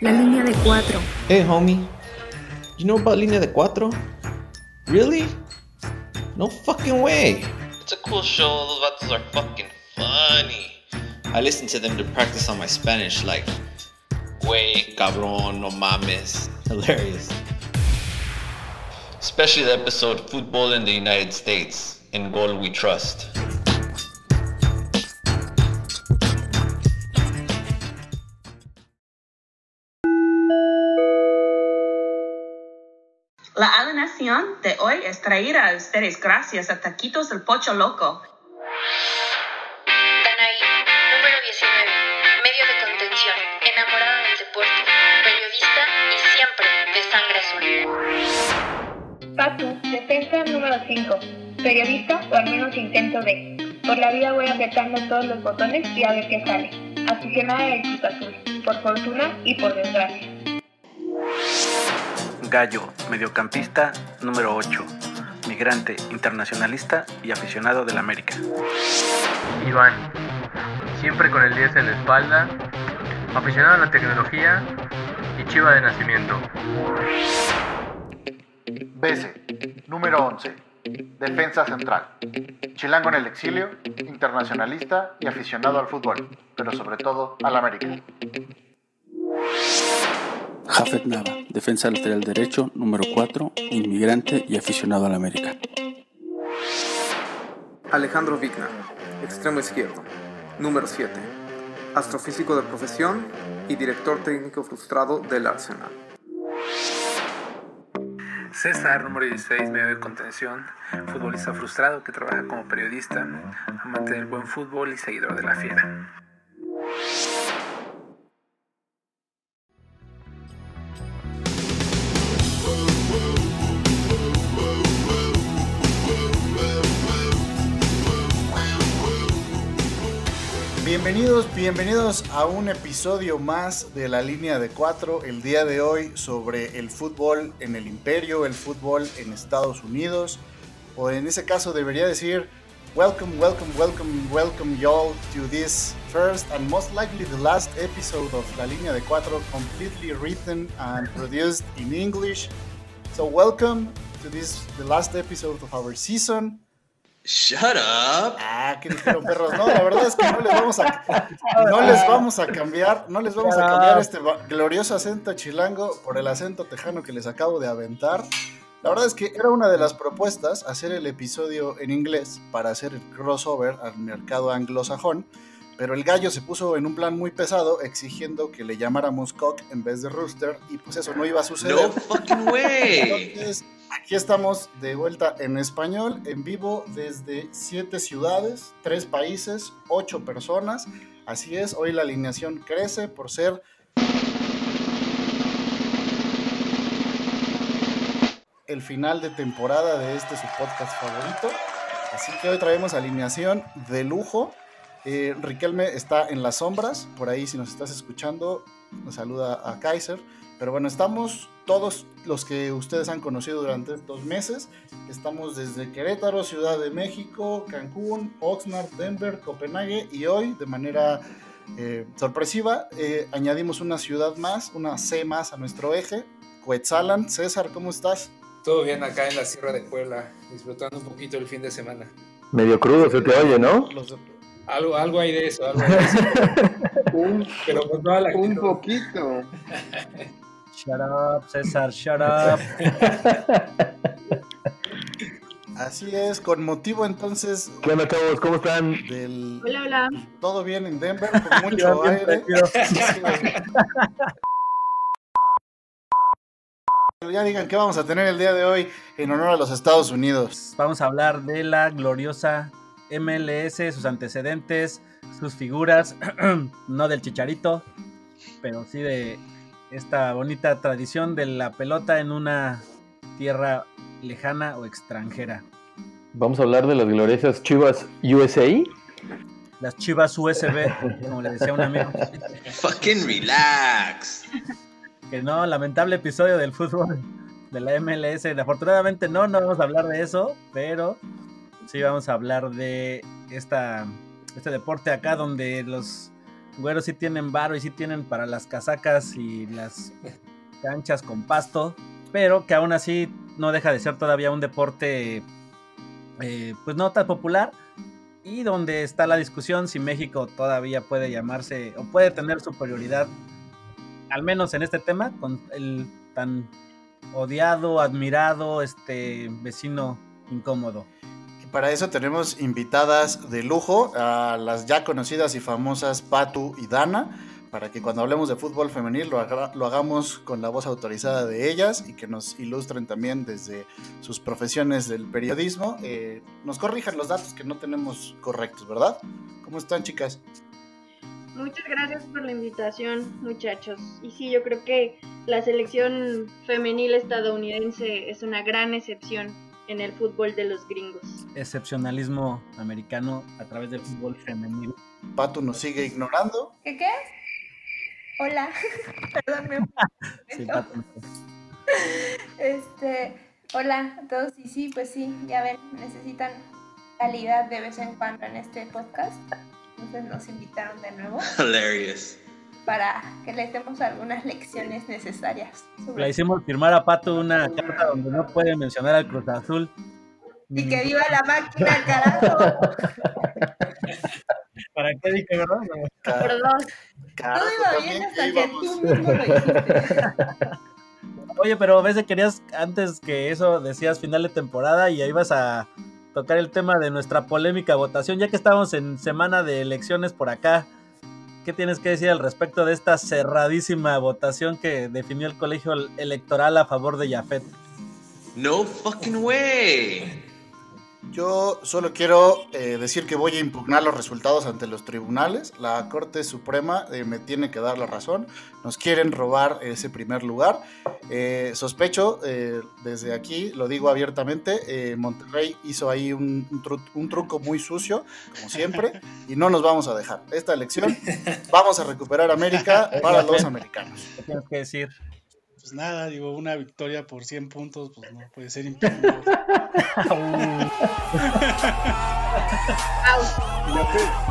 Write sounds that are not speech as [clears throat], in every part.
La línea de cuatro. Hey, homie. You know about línea de cuatro? Really? No fucking way. It's a cool show. Those vatos are fucking funny. I listen to them to practice on my Spanish, like, güey, cabrón, no mames. Hilarious. Especially the episode Football in the United States. In goal we trust. La alineación de hoy es traída a ustedes gracias a Taquitos el Pocho Loco. Danaí, número 19, medio de contención, enamorada del deporte, periodista y siempre de sangre azul. Patu, defensa número 5. Periodista o al menos intento de. Por la vida voy apretando todos los botones y a ver qué sale. Aficionada del Cruz Azul. Por fortuna y por desgracia. Gallo, mediocampista número 8. Migrante, internacionalista y aficionado del América. Iván, siempre con el 10 en la espalda, aficionado a la tecnología y chiva de nacimiento. BC, número 11. Defensa central. Chilango en el exilio, internacionalista y aficionado al fútbol, pero sobre todo al América. Jafet Nava, defensa lateral derecho número 4, inmigrante y aficionado al América. Alejandro Vigna, extremo izquierdo, número 7, astrofísico de profesión y director técnico frustrado del Arsenal. César, número 16, medio de contención, futbolista frustrado que trabaja como periodista, amante del buen fútbol y seguidor de la fiera. Bienvenidos, bienvenidos a un episodio más de la línea de cuatro. El día de hoy sobre el fútbol en el imperio, el fútbol en Estados Unidos. O en ese caso debería decir, welcome, welcome, welcome, welcome y'all to this first and most likely the last episode of La Línea de Cuatro, completely written and produced in English. So welcome to this, the last episode of our season. Shut up. Ah, ¿qué dijeron perros? No, la verdad es que no les vamos a, no les vamos a cambiar, no les vamos a cambiar este glorioso acento chilango por el acento tejano que les acabo de aventar. La verdad es que era una de las propuestas hacer el episodio en inglés para hacer el crossover al mercado anglosajón, pero el gallo se puso en un plan muy pesado exigiendo que le llamáramos cock en vez de rooster y pues eso no iba a suceder. No fucking way. Entonces, Aquí estamos de vuelta en español, en vivo desde siete ciudades, tres países, ocho personas. Así es, hoy la alineación crece por ser el final de temporada de este su podcast favorito. Así que hoy traemos alineación de lujo. Eh, Riquelme está en las sombras, por ahí si nos estás escuchando, nos saluda a Kaiser. Pero bueno, estamos todos los que ustedes han conocido durante estos meses. Estamos desde Querétaro, Ciudad de México, Cancún, Oxnard, Denver, Copenhague y hoy de manera eh, sorpresiva eh, añadimos una ciudad más, una C más a nuestro eje, Coetzalan. César, ¿cómo estás? Todo bien acá en la Sierra de Puebla, disfrutando un poquito el fin de semana. Medio crudo se te oye, ¿no? Los, algo, algo hay de eso, algo hay de eso. [laughs] un, Pero con toda la un poquito. [laughs] Shut up, César, shut up. [laughs] Así es, con motivo entonces. ¿Qué onda, chavos? ¿Cómo están? Del... Hola, hola. Todo bien en Denver, con [laughs] mucho aire. [laughs] ya digan qué vamos a tener el día de hoy en honor a los Estados Unidos. Vamos a hablar de la gloriosa MLS, sus antecedentes, sus figuras, [clears throat] no del chicharito, pero sí de esta bonita tradición de la pelota en una tierra lejana o extranjera. Vamos a hablar de las gloriosas Chivas USA. Las Chivas USB, como le decía un amigo. Fucking relax. Que no, lamentable episodio del fútbol de la MLS. Afortunadamente no, no vamos a hablar de eso, pero sí vamos a hablar de esta, este deporte acá donde los güeros sí tienen varo y sí tienen para las casacas y las canchas con pasto, pero que aún así no deja de ser todavía un deporte eh, pues no tan popular y donde está la discusión si México todavía puede llamarse o puede tener superioridad, al menos en este tema, con el tan odiado, admirado, este vecino incómodo. Para eso tenemos invitadas de lujo a las ya conocidas y famosas Patu y Dana, para que cuando hablemos de fútbol femenil lo, lo hagamos con la voz autorizada de ellas y que nos ilustren también desde sus profesiones del periodismo, eh, nos corrijan los datos que no tenemos correctos, ¿verdad? ¿Cómo están chicas? Muchas gracias por la invitación, muchachos. Y sí, yo creo que la selección femenil estadounidense es una gran excepción en el fútbol de los gringos. Excepcionalismo americano a través del fútbol femenil. Patu nos sigue ignorando. ¿Qué qué? Hola. [laughs] Perdón, me [laughs] Sí, Pato. Este, hola a todos. Y sí, pues sí, ya ven, necesitan calidad de vez en cuando en este podcast. Entonces nos invitaron de nuevo Hilarious. Para que les demos algunas lecciones necesarias. sobre- Le hicimos firmar a Pato una carta donde no puede mencionar al Cruz Azul. Y que viva la máquina, carajo. [laughs] ¿Para qué dije, verdad? Todo iba bien hasta que tú mismo lo hiciste. Oye, pero a veces querías, antes que eso, decías final de temporada y ahí ibas a tocar el tema de nuestra polémica votación, ya que estamos en semana de elecciones por acá. ¿Qué tienes que decir al respecto de esta cerradísima votación que definió el colegio electoral a favor de Jafet? No fucking way. Yo solo quiero eh, decir que voy a impugnar los resultados ante los tribunales. La Corte Suprema eh, me tiene que dar la razón. Nos quieren robar ese primer lugar. Eh, sospecho, eh, desde aquí, lo digo abiertamente, Monterrey hizo ahí un, un tru- un truco muy sucio, como siempre, y no nos vamos a dejar. Esta elección vamos a recuperar América para los americanos. ¿Qué tienes que decir? Pues nada, digo, una victoria por 100 puntos, pues no puede ser impugnado. [laughs]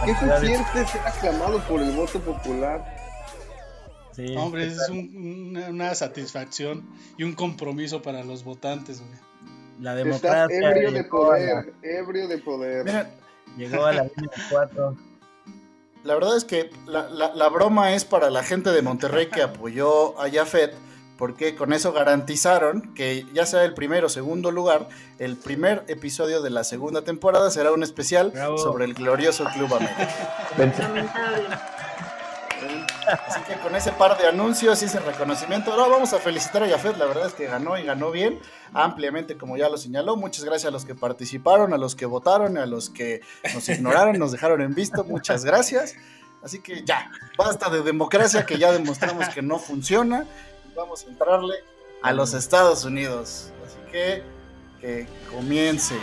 ¿Qué se siente ser aclamado por el voto popular? Sí, Hombre, es un- una, una satisfacción y un compromiso para los votantes. güey. La Estás democracia ebrio de la, poder, ebrio de poder. Mira, llegó a la línea 4. La verdad es que la, la- la broma es para la gente de Monterrey que apoyó a Jafet, porque con eso garantizaron que ya sea el primero o segundo lugar, el primer episodio de la segunda temporada será un especial Bravo. sobre el glorioso Club América. Lamentable. Así que con ese par de anuncios y ese reconocimiento, ahora vamos a felicitar a Jafet, la verdad es que ganó y ganó bien, ampliamente como ya lo señaló. Muchas gracias a los que participaron, a los que votaron, a los que nos ignoraron, nos dejaron en visto, muchas gracias. Así que ya, basta de democracia que ya demostramos que no funciona vamos a entrarle a los Estados Unidos. Así que que comience.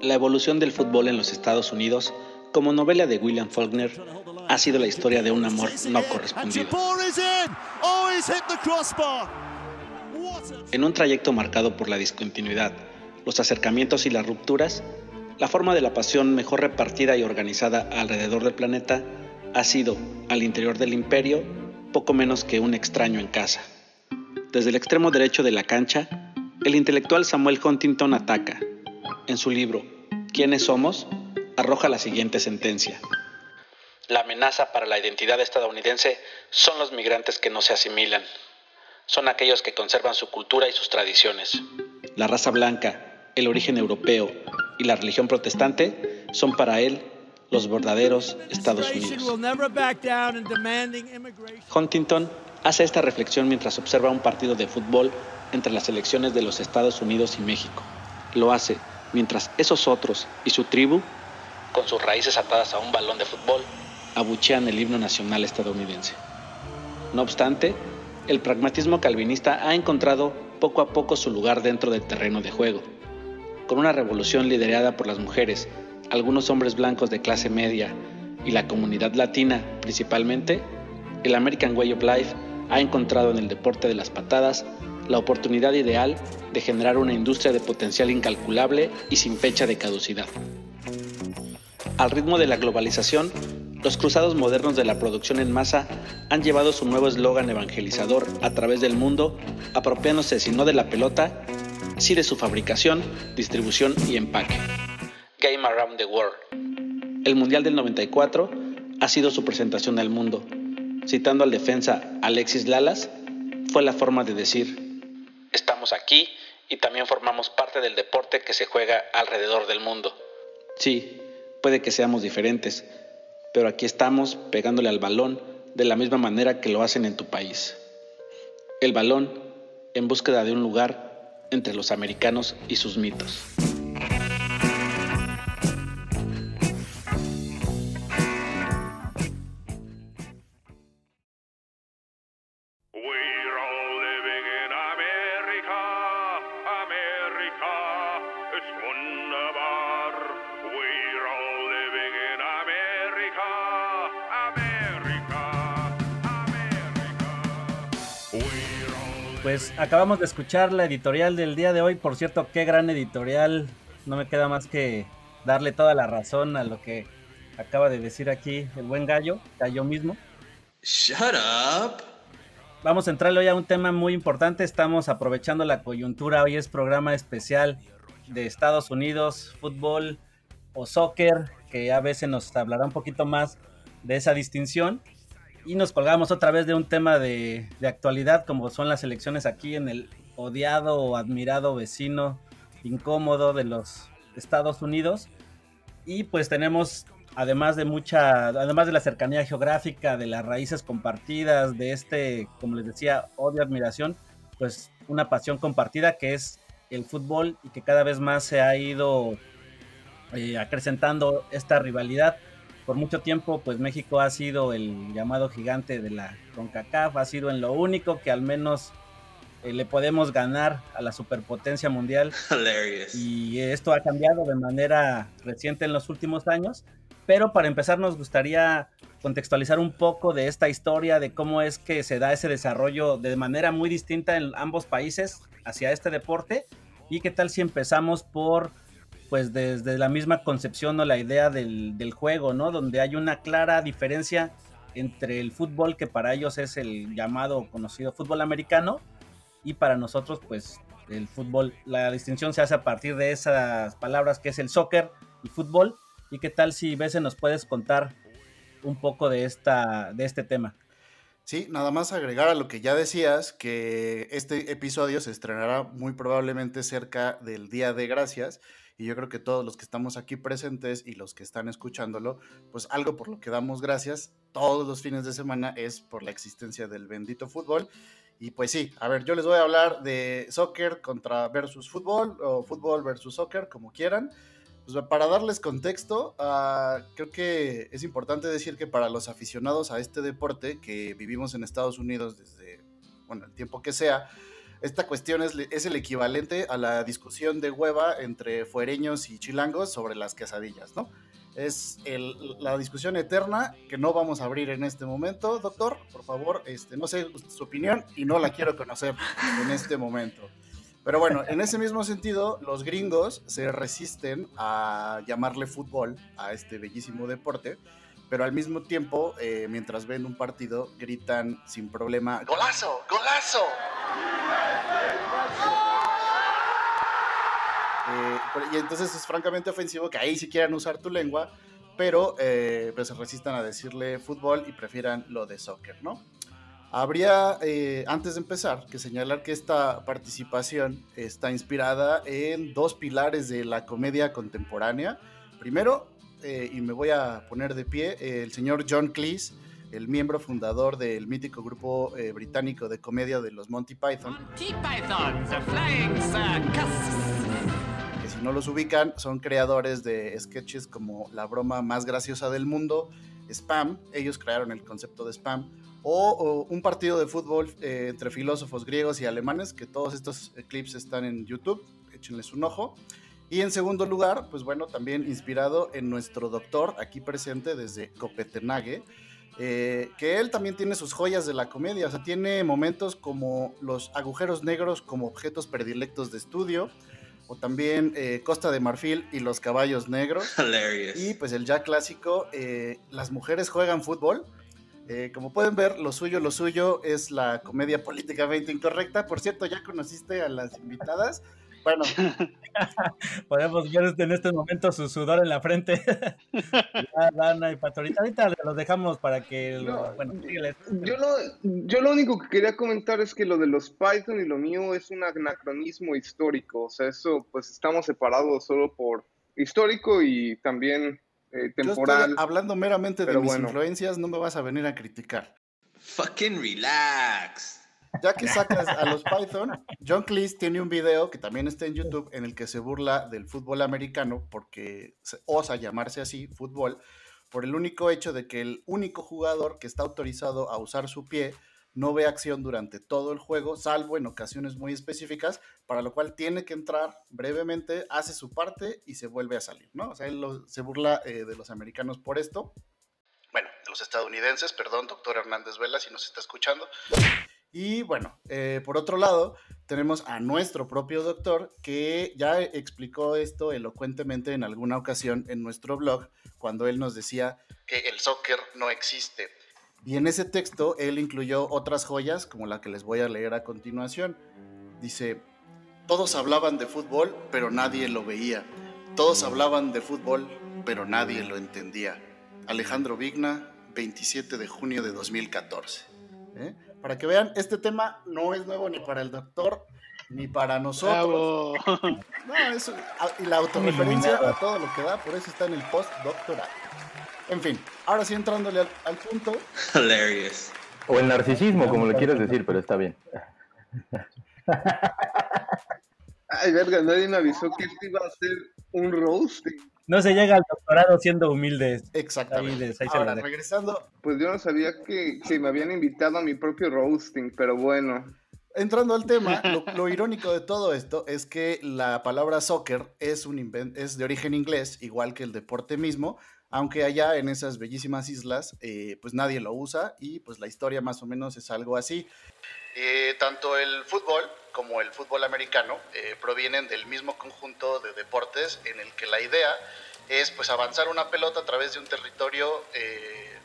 La evolución del fútbol en los Estados Unidos, como novela de William Faulkner, ha sido la historia de un amor no correspondido. En un trayecto marcado por la discontinuidad, los acercamientos y las rupturas, la forma de la pasión mejor repartida y organizada alrededor del planeta ha sido, al interior del imperio, poco menos que un extraño en casa. Desde el extremo derecho de la cancha, el intelectual Samuel Huntington ataca. En su libro, ¿Quiénes somos?, arroja la siguiente sentencia. La amenaza para la identidad estadounidense son los migrantes que no se asimilan. Son aquellos que conservan su cultura y sus tradiciones. La raza blanca, el origen europeo y la religión protestante son para él los verdaderos Estados Unidos. Huntington hace esta reflexión mientras observa un partido de fútbol entre las selecciones de los Estados Unidos y México. Lo hace mientras esos otros y su tribu, con sus raíces atadas a un balón de fútbol, abuchean el himno nacional estadounidense. No obstante, el pragmatismo calvinista ha encontrado poco a poco su lugar dentro del terreno de juego. Con una revolución liderada por las mujeres, algunos hombres blancos de clase media y la comunidad latina principalmente, el American Way of Life ha encontrado en el deporte de las patadas la oportunidad ideal de generar una industria de potencial incalculable y sin fecha de caducidad. Al ritmo de la globalización, los cruzados modernos de la producción en masa han llevado su nuevo eslogan evangelizador a través del mundo, apropiándose si no de la pelota, sí de su fabricación, distribución y empaque. Game Around the World. El Mundial del 94 ha sido su presentación al mundo. Citando al defensa Alexis Lalas, fue la forma de decir, estamos aquí y también formamos parte del deporte que se juega alrededor del mundo. Sí, puede que seamos diferentes, pero aquí estamos pegándole al balón de la misma manera que lo hacen en tu país. El balón en búsqueda de un lugar entre los americanos y sus mitos. Pues acabamos de escuchar la editorial del día de hoy. Por cierto, qué gran editorial. No me queda más que darle toda la razón a lo que acaba de decir aquí el buen gallo, gallo mismo. Shut up. Vamos a entrarle hoy a un tema muy importante. Estamos aprovechando la coyuntura. Hoy es programa especial de Estados Unidos, fútbol o soccer, que a veces nos hablará un poquito más de esa distinción. Y nos colgamos otra vez de un tema de, de actualidad, como son las elecciones aquí en el odiado o admirado vecino incómodo de los Estados Unidos. Y pues tenemos, además de mucha, además de la cercanía geográfica, de las raíces compartidas, de este, como les decía, odio, admiración, pues una pasión compartida que es el fútbol y que cada vez más se ha ido eh, acrecentando esta rivalidad por mucho tiempo, pues México ha sido el llamado gigante de la CONCACAF, ha sido en lo único que al menos eh, le podemos ganar a la superpotencia mundial. [laughs] Hilarious. Y esto ha cambiado de manera reciente en los últimos años. Pero para empezar nos gustaría contextualizar un poco de esta historia, de cómo es que se da ese desarrollo de manera muy distinta en ambos países hacia este deporte. Y qué tal si empezamos por pues desde la misma concepción o la idea del, del, juego, ¿no? Donde hay una clara diferencia entre el fútbol, que para ellos es el llamado conocido fútbol americano, y para nosotros, pues el fútbol, la distinción se hace a partir de esas palabras que es el soccer y fútbol. ¿Y qué tal si Bese nos puedes contar un poco de, esta, de este tema? Sí, nada más agregar a lo que ya decías, que este episodio se estrenará muy probablemente cerca del Día de Gracias y yo creo que todos los que estamos aquí presentes y los que están escuchándolo, pues algo por lo que damos gracias todos los fines de semana es por la existencia del bendito fútbol. Y pues sí, a ver, yo les voy a hablar de soccer contra versus fútbol o fútbol versus soccer, como quieran. Pues para darles contexto, uh, creo que es importante decir que para los aficionados a este deporte que vivimos en Estados Unidos desde, bueno, el tiempo que sea, esta cuestión es, es, el equivalente a la discusión de hueva entre fuereños y chilangos sobre las quesadillas, ¿no? Es la discusión eterna que no vamos a abrir en este momento, doctor. Por favor, este, no sé su opinión y no la quiero conocer [laughs] en este momento. Pero bueno, en ese mismo sentido, los gringos se resisten a llamarle fútbol a este bellísimo deporte, pero al mismo tiempo, eh, mientras ven un partido, gritan sin problema, ¡Golazo! ¡Golazo! Eh, y entonces es francamente ofensivo que ahí sí quieran usar tu lengua, pero eh, pues se resistan a decirle fútbol y prefieran lo de soccer, ¿no? Habría, eh, antes de empezar, que señalar que esta participación está inspirada en dos pilares de la comedia contemporánea. Primero, eh, y me voy a poner de pie, eh, el señor John Cleese, el miembro fundador del mítico grupo eh, británico de comedia de los Monty Python. Monty Python, the Flying Circus. Que si no los ubican, son creadores de sketches como La broma más graciosa del mundo, Spam, ellos crearon el concepto de Spam, o, o un partido de fútbol eh, entre filósofos griegos y alemanes, que todos estos clips están en YouTube, échenles un ojo. Y en segundo lugar, pues bueno, también inspirado en nuestro doctor aquí presente desde Copenhague, eh, que él también tiene sus joyas de la comedia, o sea, tiene momentos como los agujeros negros como objetos predilectos de estudio, o también eh, Costa de Marfil y los caballos negros. [laughs] Hilarious. Y pues el ya clásico, eh, las mujeres juegan fútbol. Eh, como pueden ver, lo suyo, lo suyo es la comedia políticamente incorrecta. Por cierto, ¿ya conociste a las invitadas? Bueno, [laughs] Podemos ver en este momento su sudor en la frente. [laughs] Ya, Dana y Pastorita. Ahorita los dejamos para que. lo- bueno. Yo lo, yo lo único que quería comentar es que lo de los Python y lo mío es un anacronismo histórico. O sea, eso pues estamos separados solo por histórico y también eh, yo temporal. estoy hablando meramente de mis bueno. influencias, no me vas a venir a criticar. Fucking relax. Ya que sacas a los Python, John Cleese tiene un video que también está en YouTube en el que se burla del fútbol americano porque se osa llamarse así, fútbol, por el único hecho de que el único jugador que está autorizado a usar su pie no ve acción durante todo el juego, salvo en ocasiones muy específicas, para lo cual tiene que entrar brevemente, hace su parte y se vuelve a salir, ¿no? O sea, él se burla eh, de los americanos por esto. Bueno, de los estadounidenses, perdón, doctor Hernández Vela, si nos está escuchando. Y bueno, eh, por otro lado, tenemos a nuestro propio doctor que ya explicó esto elocuentemente en alguna ocasión en nuestro blog, cuando él nos decía que el soccer no existe. Y en ese texto él incluyó otras joyas como la que les voy a leer a continuación. Dice, todos hablaban de fútbol, pero nadie lo veía. Todos hablaban de fútbol, pero nadie lo entendía. Alejandro Vigna, 27 de junio de 2014. ¿eh? Para que vean, este tema no es nuevo ni para el doctor ni para nosotros. No, eso, a- y la autorreferencia a todo lo que da, por eso está en el postdoctoral. En fin, ahora sí entrándole al, al punto, Hilarious. O el narcisismo, como le quieras decir, pero está bien. Ay, verga, nadie me avisó que esto iba a ser un roasting. No se llega al doctorado siendo humildes. Exactamente. Ahí, Ahora, regresando, Pues yo no sabía que, que me habían invitado a mi propio roasting, pero bueno. entrando al tema, lo, lo irónico de todo esto es que la palabra soccer es, un inven- es de origen inglés, igual que el deporte mismo, aunque allá en esas bellísimas islas, eh, pues nadie lo usa y pues la historia más o menos es algo así. Eh, tanto el fútbol como el fútbol americano eh, provienen del mismo conjunto de deportes en el que la idea es pues avanzar una pelota a través de un territorio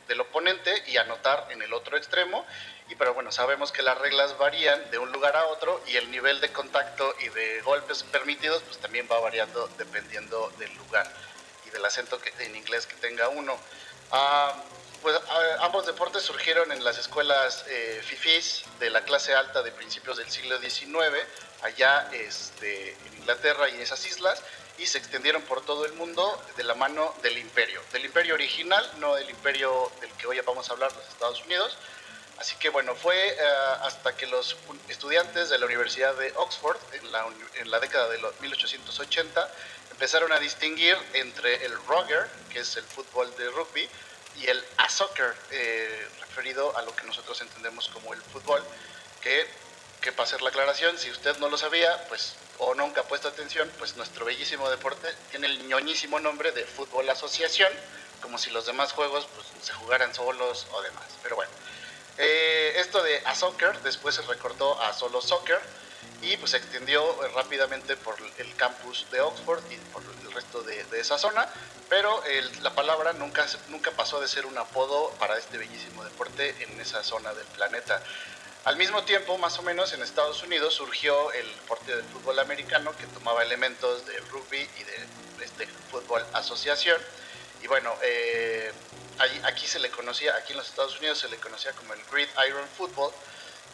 del oponente y anotar en el otro extremo. Y pero bueno, sabemos que las reglas varían de un lugar a otro y el nivel de contacto y de golpes permitidos pues también va variando dependiendo del lugar del acento que, en inglés que tenga uno. Ah, pues a- ambos deportes surgieron en las escuelas eh, fifís de la clase alta de principios del siglo XIX, allá este, en Inglaterra y en esas islas, y se extendieron por todo el mundo de la mano del imperio, del imperio original, no del imperio del que hoy vamos a hablar, los Estados Unidos. Así que bueno, fue eh, hasta que los estudiantes de la Universidad de Oxford, en la, en la década de los 1880, empezaron a distinguir entre el rugger, que es el fútbol de rugby, y el a soccer, eh, referido a lo que nosotros entendemos como el fútbol, que, que para hacer la aclaración, si usted no lo sabía, pues o nunca ha puesto atención, pues nuestro bellísimo deporte tiene el ñoñísimo nombre de fútbol asociación, como si los demás juegos pues, se jugaran solos o demás. Pero bueno, eh, esto de a soccer después se recortó a solo soccer y pues se extendió eh, rápidamente por el campus de Oxford y por el resto de, de esa zona, pero el- la palabra nunca, nunca pasó de ser un apodo para este bellísimo deporte en esa zona del planeta. Al mismo tiempo, más o menos, en Estados Unidos surgió el deporte del fútbol americano que tomaba elementos del rugby y de este fútbol asociación. Y bueno, eh, aquí se le conocía, aquí en los Estados Unidos se le conocía como el Gridiron Football,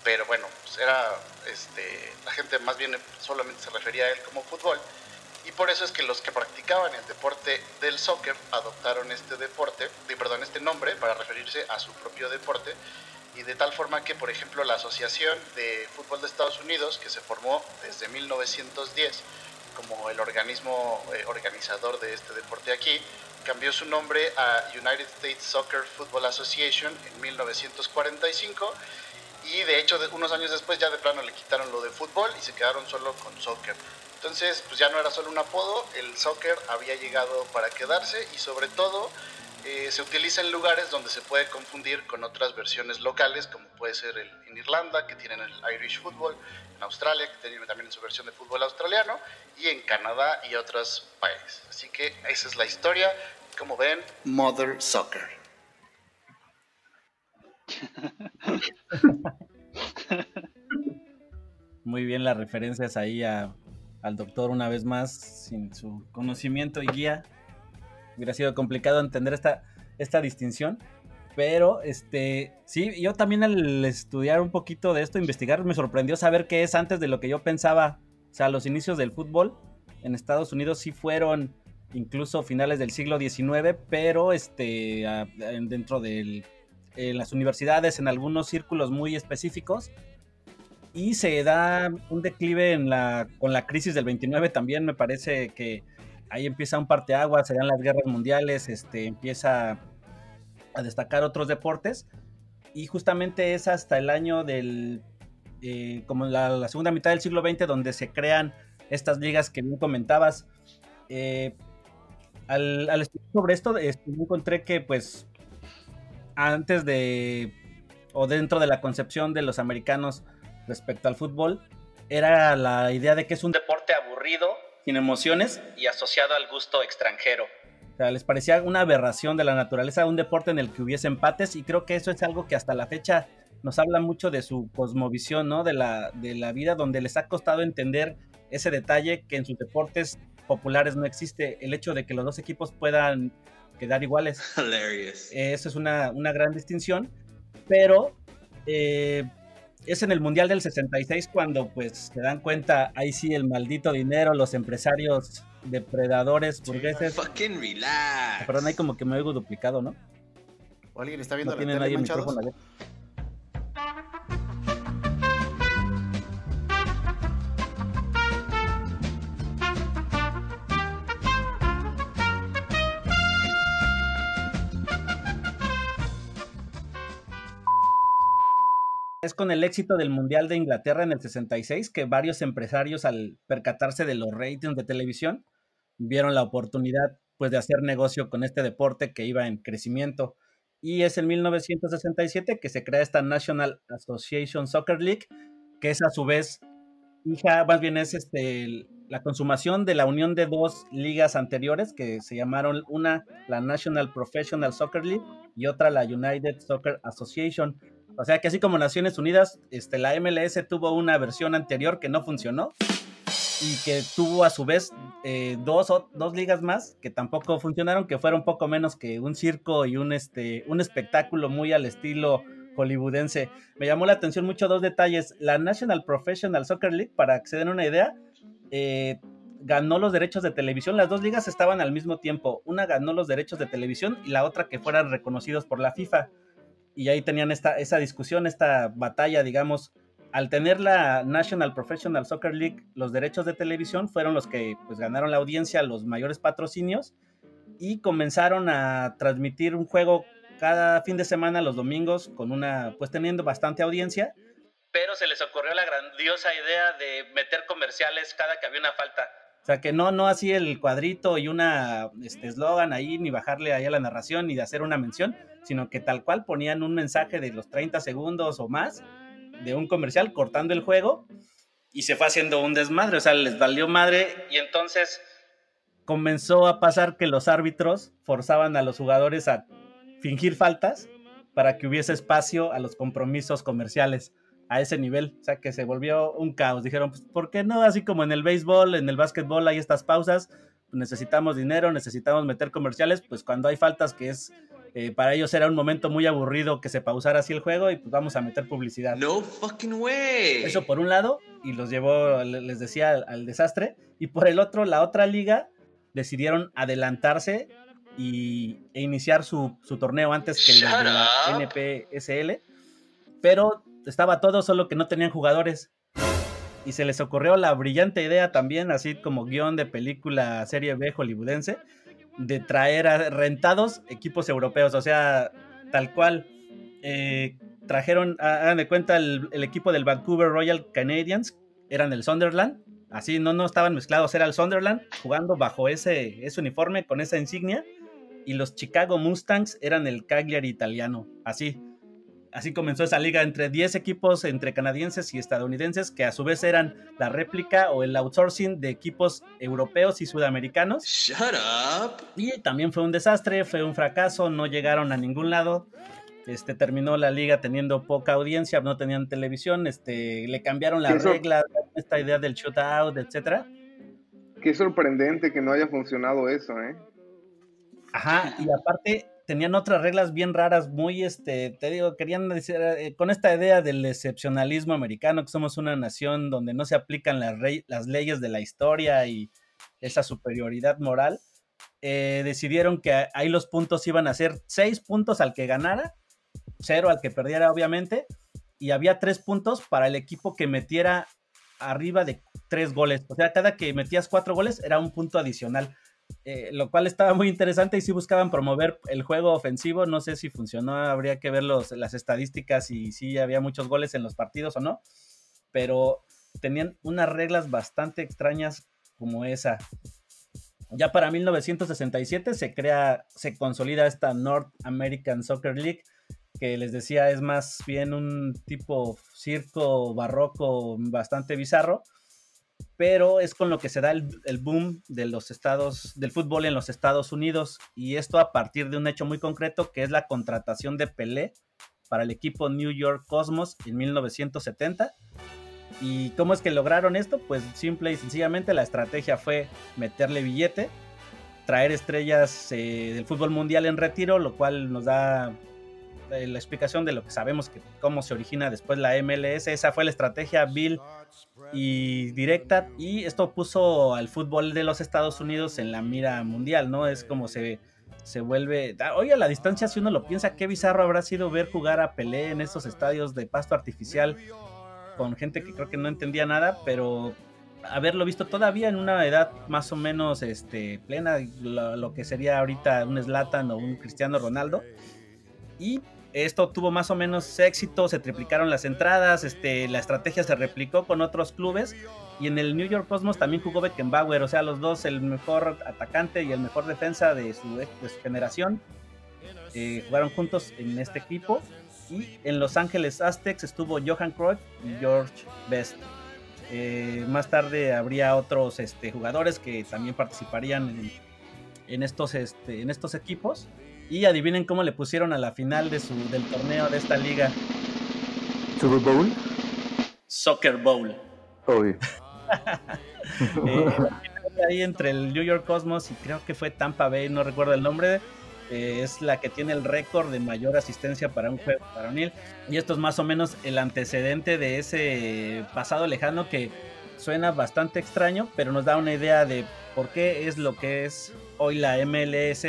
pero bueno, pues era, este, la gente más bien solamente se refería a él como fútbol. Y por eso es que los que practicaban el deporte del soccer adoptaron este deporte, perdón, este nombre para referirse a su propio deporte. Y de tal forma que, por ejemplo, la Asociación de Fútbol de Estados Unidos, que se formó desde 1910 como el organismo eh, organizador de este deporte aquí, cambió su nombre a United States Soccer Football Association en 1945 y de hecho unos años después ya de plano le quitaron lo de fútbol y se quedaron solo con soccer. Entonces, pues ya no era solo un apodo, el soccer había llegado para quedarse y sobre todo eh, se utiliza en lugares donde se puede confundir con otras versiones locales, como puede ser en Irlanda, que tienen el Irish Football, en Australia, que tienen también su versión de fútbol australiano, y en Canadá y otros países. Así que esa es la historia. Como ven, Mother Soccer. Muy bien las referencias ahí al doctor una vez más, sin su conocimiento y guía. Hubiera sido complicado entender esta, esta distinción. Pero, este, sí, yo también al estudiar un poquito de esto, investigar, me sorprendió saber qué es antes de lo que yo pensaba. O sea, los inicios del fútbol en Estados Unidos sí fueron incluso finales del siglo XIX, pero este, dentro de las universidades, en algunos círculos muy específicos, y se da un declive en la, con la crisis del 29 también, me parece que ahí empieza un parteaguas, se dan las guerras mundiales, este, empieza a destacar otros deportes, y justamente es hasta el año del, eh, como la, segunda mitad del siglo XX, donde se crean estas ligas que bien comentabas. Eh, al, al estudiar sobre esto, este, encontré que pues antes de o dentro de la concepción de los americanos respecto al fútbol era la idea de que es un deporte aburrido, sin emociones y asociado al gusto extranjero. O sea, les parecía una aberración de la naturaleza, un deporte en el que hubiese empates y creo que eso es algo que hasta la fecha nos habla mucho de su cosmovisión, ¿no? De la, de la vida, donde les ha costado entender ese detalle que en sus deportes populares no existe, el hecho de que los dos equipos puedan quedar iguales. [laughs] Hilarious. Eso es una, una gran distinción, pero eh, es en el Mundial del 66 cuando pues se dan cuenta, ahí sí el maldito dinero, los empresarios depredadores burgueses. Fucking relax. Perdón, ahí como que me oigo duplicado, ¿no? O alguien está viendo no la tiene tele, nadie el manchados? micrófono con el éxito del Mundial de Inglaterra en el 66 que varios empresarios al percatarse de los ratings de televisión vieron la oportunidad pues de hacer negocio con este deporte que iba en crecimiento. Y es en 1967 que se crea esta National Association Soccer League, que es a su vez hija, más bien es este, la consumación de la unión de dos ligas anteriores que se llamaron una la National Professional Soccer League y otra la United Soccer Association. O sea que así como Naciones Unidas, este, la MLS tuvo una versión anterior que no funcionó y que tuvo a su vez eh, dos, dos ligas más que tampoco funcionaron, que fueron poco menos que un circo y un, este, un espectáculo muy al estilo hollywoodense. Me llamó la atención mucho dos detalles. La National Professional Soccer League, para que se den una idea, eh, ganó los derechos de televisión. Las dos ligas estaban al mismo tiempo. Una ganó los derechos de televisión y la otra que fueran reconocidos por la FIFA. Y ahí tenían esta, esa discusión, esta batalla, digamos. Al tener la National Professional Soccer League, los derechos de televisión fueron los que pues, ganaron la audiencia, los mayores patrocinios y comenzaron a transmitir un juego cada fin de semana, los domingos, con una, pues teniendo bastante audiencia. Pero se les ocurrió la grandiosa idea de meter comerciales cada que había una falta. Sea, que no, no así el cuadrito y una este, eslogan ahí, ni bajarle ahí a la narración, ni de hacer una mención, sino que tal cual ponían un mensaje de los 30 segundos o más de un comercial cortando el juego y se fue haciendo un desmadre, o sea, les valió madre y entonces comenzó a pasar que los árbitros forzaban a los jugadores a fingir faltas para que hubiese espacio a los compromisos comerciales a ese nivel, o sea que se volvió un caos. Dijeron, pues, ¿por qué no? Así como en el béisbol, en el básquetbol hay estas pausas, necesitamos dinero, necesitamos meter comerciales, pues cuando hay faltas que es, eh, para ellos era un momento muy aburrido que se pausara así el juego y pues vamos a meter publicidad. No fucking way. Eso por un lado, y los llevó, le- les decía, al, al desastre. Y por el otro, la otra liga decidieron adelantarse y, e iniciar su, su torneo antes que el de la. NPSL. Pero estaba todo, solo que no tenían jugadores. Y se les ocurrió la brillante idea también, así como guion de película serie B hollywoodense, de traer a rentados equipos europeos. O sea, tal cual. eh, trajeron, ha- hagan de cuenta, el, equipo del Vancouver Royal Canadiens, eran el Sunderland, Así, no, no estaban mezclados. Era el Sunderland jugando bajo ese, ese uniforme con esa insignia. Y los Chicago Mustangs eran el Cagliari italiano. Así. Así comenzó esa liga entre 10 equipos entre canadienses y estadounidenses, que a su vez eran la réplica o el outsourcing de equipos europeos y sudamericanos. Shut up. Y también fue un desastre, fue un fracaso, no llegaron a ningún lado. Este, terminó la liga teniendo poca audiencia, no tenían televisión, este, le cambiaron las reglas, esta idea del shootout, etcétera. Qué sorprendente que no haya funcionado eso, ¿eh? Ajá, y aparte tenían otras reglas bien raras, muy, este, te digo, querían decir, eh, con esta idea del excepcionalismo americano, que somos una nación donde no se aplican las, las leyes de la historia y esa superioridad moral, eh, decidieron que ahí los puntos iban a ser seis puntos al que ganara, cero al que perdiera, obviamente, y había tres puntos para el equipo que metiera arriba de tres goles. O sea, cada que metías cuatro goles era un punto adicional. Eh, lo cual estaba muy interesante y sí buscaban promover el juego ofensivo. No sé si funcionó, habría que ver los, las estadísticas y si había muchos goles en los partidos o no. Pero tenían unas reglas bastante extrañas como esa. Ya para 1967 se crea, se consolida esta North American Soccer League, que les decía es más bien un tipo circo barroco bastante bizarro, pero es con lo que se da el, boom de los estados, del fútbol en los Estados Unidos, y esto a partir de un hecho muy concreto que es la contratación de Pelé para el equipo New York Cosmos en 1970. ¿Y cómo es que lograron esto? Pues simple y sencillamente la estrategia fue meterle billete, traer estrellas eh, del fútbol mundial en retiro, lo cual nos da la explicación de lo que sabemos que cómo se origina después la MLS. Esa fue la estrategia Bill y directa y esto puso al fútbol de los Estados Unidos en la mira mundial, ¿no? Es como se se vuelve, oye, a la distancia si uno lo piensa, qué bizarro habrá sido ver jugar a Pelé en estos estadios de pasto artificial con gente que creo que no entendía nada, pero haberlo visto todavía en una edad más o menos este, plena, lo, lo que sería ahorita un Zlatan o un Cristiano Ronaldo. Y esto tuvo más o menos éxito, se triplicaron las entradas, este, la estrategia se replicó con otros clubes. Y en el New York Cosmos también jugó Beckenbauer, o sea, los dos, el mejor atacante y el mejor defensa de su, generación, eh, jugaron juntos en este equipo. Y en Los Ángeles Aztecs estuvo Johan Cruyff y George Best. Eh, más tarde habría otros este, jugadores que también participarían en estos, este, en estos equipos. Y adivinen cómo le pusieron a la final de su, del torneo de esta liga. Super Bowl. Soccer Bowl. Obvio. [laughs] Eh, ahí entre el New York Cosmos y creo que fue Tampa Bay, no recuerdo el nombre. eh, es la que tiene el récord de mayor asistencia para un juego varonil. Y esto es más o menos el antecedente de ese pasado lejano que suena bastante extraño, pero nos da una idea de por qué es lo que es hoy la MLS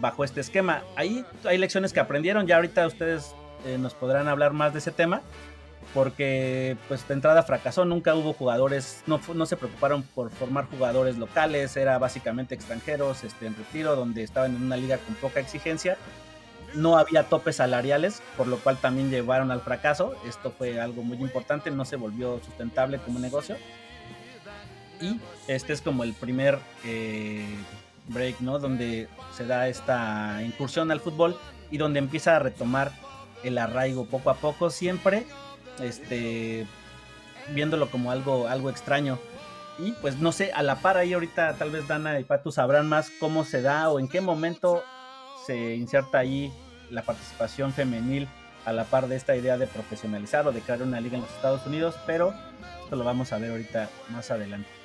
bajo este esquema. Ahí hay lecciones que aprendieron, ya ahorita ustedes eh, nos podrán hablar más de ese tema, porque pues de entrada fracasó, nunca hubo jugadores, no, no se preocuparon por formar jugadores locales, era básicamente extranjeros este, en retiro, donde estaban en una liga con poca exigencia. No había topes salariales, por lo cual también llevaron al fracaso. Esto fue algo muy importante, no se volvió sustentable como negocio. Y este es como el primer eh, break, ¿no? Donde se da esta incursión al fútbol y donde empieza a retomar el arraigo poco a poco, siempre este, viéndolo como algo, algo extraño. Y pues no sé, a la par ahí ahorita tal vez Dana y Patu sabrán más cómo se da o en qué momento se inserta ahí la participación femenil a la par de esta idea de profesionalizar o de crear una liga en los Estados Unidos, pero esto lo vamos a ver ahorita más adelante.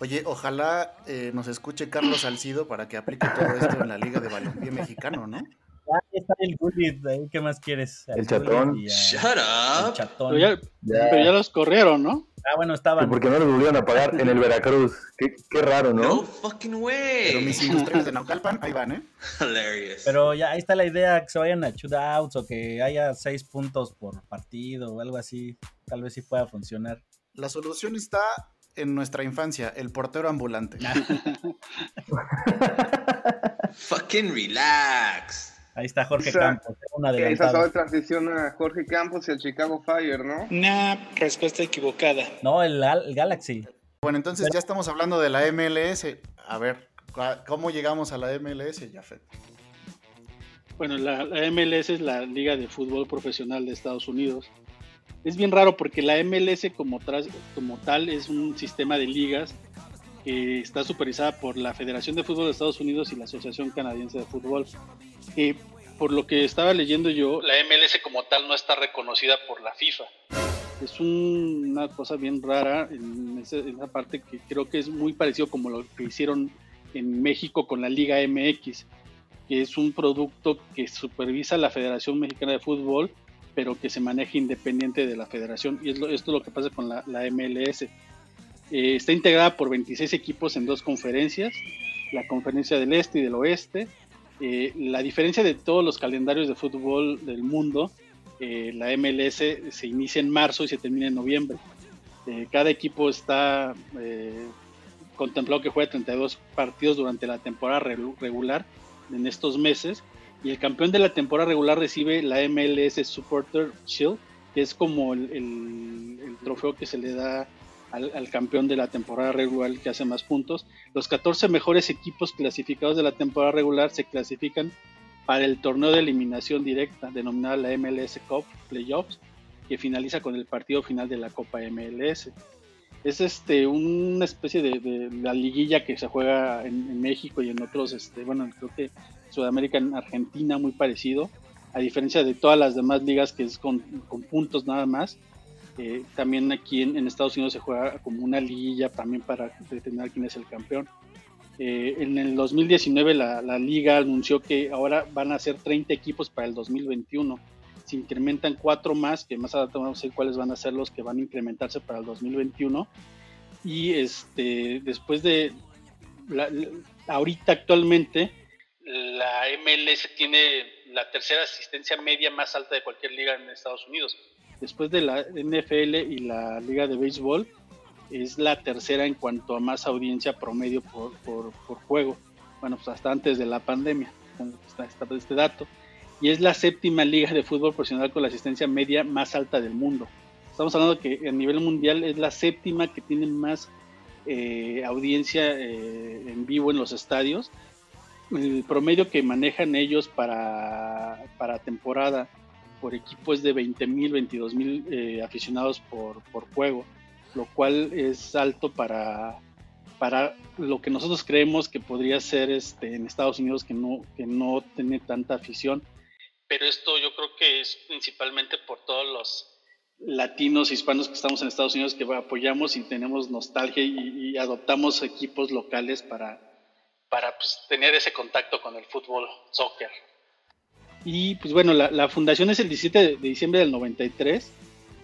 Oye, ojalá eh, nos escuche Carlos Salcido para que aplique todo esto en la Liga de Balompié Mexicano, ¿no? Ah, ahí está el Gullit, ahí, ¿qué más quieres? El chatón. Y Shut up. chatón. Pero ya, pero ya los corrieron, ¿no? Ah, bueno, estaban. porque no los volvieron a pagar en el Veracruz. Qué, qué raro, No ¿no? fucking way. Pero mis industriales de Naucalpan, ahí van, ¿eh? Hilarious. Pero ya ahí está la idea que se vayan a shootouts o que haya seis puntos por partido o algo así. Tal vez sí pueda funcionar. La solución está en nuestra infancia, el portero ambulante. [laughs] Fucking relax. Ahí está Jorge O sea, Campos, un Esa sabe transiciona a Jorge Campos y al Chicago Fire, ¿no? Una respuesta equivocada. No, el, Gal- el Galaxy. Bueno, entonces ya estamos hablando de la MLS. A ver, ¿cu- ¿cómo llegamos a la MLS, Jafet? Bueno, la, la MLS es la Liga de Fútbol Profesional de Estados Unidos. Es bien raro porque la MLS como, tras- como tal es un sistema de ligas que está supervisada por la Federación de Fútbol de Estados Unidos y la Asociación Canadiense de Fútbol. Eh, por lo que estaba leyendo yo, la MLS como tal no está reconocida por la FIFA. Es un- una cosa bien rara en esa, en esa parte que creo que es muy parecido como lo que hicieron en México con la Liga MX que es un producto que supervisa la Federación Mexicana de Fútbol, pero que se maneja independiente de la federación. Y es lo- esto es lo que pasa con la, la MLS. Eh, está integrada por 26 equipos en dos conferencias, la conferencia del este y del oeste. Eh, la diferencia de todos los calendarios de fútbol del mundo, eh, la MLS se inicia en marzo y se termina en noviembre. Eh, cada equipo está eh, contemplado que juegue 32 partidos durante la temporada regular en estos meses y el campeón de la temporada regular recibe la MLS Supporter Shield, que es como el, trofeo que se le da al, campeón de la temporada regular que hace más puntos. Los 14 mejores equipos clasificados de la temporada regular se clasifican para el torneo de eliminación directa, denominada la MLS Cup Playoffs, que finaliza con el partido final de la Copa MLS. Es este una especie de, la liguilla que se juega en, en México y en otros, este, bueno, creo que Sudamérica, en Argentina, muy parecido, a diferencia de todas las demás ligas que es con, con puntos nada más. Eh, también aquí en, en Estados Unidos se juega como una liguilla también para determinar quién es el campeón. Eh, en el 2019 la, la liga anunció que ahora van a ser 30 equipos para el 2021. Se incrementan cuatro más, que más adelante vamos a ver cuáles van a ser los que van a incrementarse para el 2021. Y este, después de, la- la- ahorita actualmente, la MLS tiene la tercera asistencia media más alta de cualquier liga en Estados Unidos. Después de la NFL y la Liga de Béisbol, es la tercera en cuanto a más audiencia promedio por, por, juego. Bueno, pues hasta antes de la pandemia, está, está este dato. Y es la séptima liga de fútbol profesional con la asistencia media más alta del mundo. Estamos hablando que a nivel mundial es la séptima que tiene más eh, audiencia eh, en vivo en los estadios. El promedio que manejan ellos para, para temporada por equipo es de 20 mil, 22 mil eh, aficionados por, por juego, lo cual es alto para, para lo que nosotros creemos que podría ser este, en Estados Unidos que no, que no tiene tanta afición. Pero esto yo creo que es principalmente por todos los latinos, hispanos que estamos en Estados Unidos que apoyamos y tenemos nostalgia y adoptamos equipos locales para, para pues, tener ese contacto con el fútbol, soccer. Y pues bueno, la, la fundación es el 17 de, diciembre del 93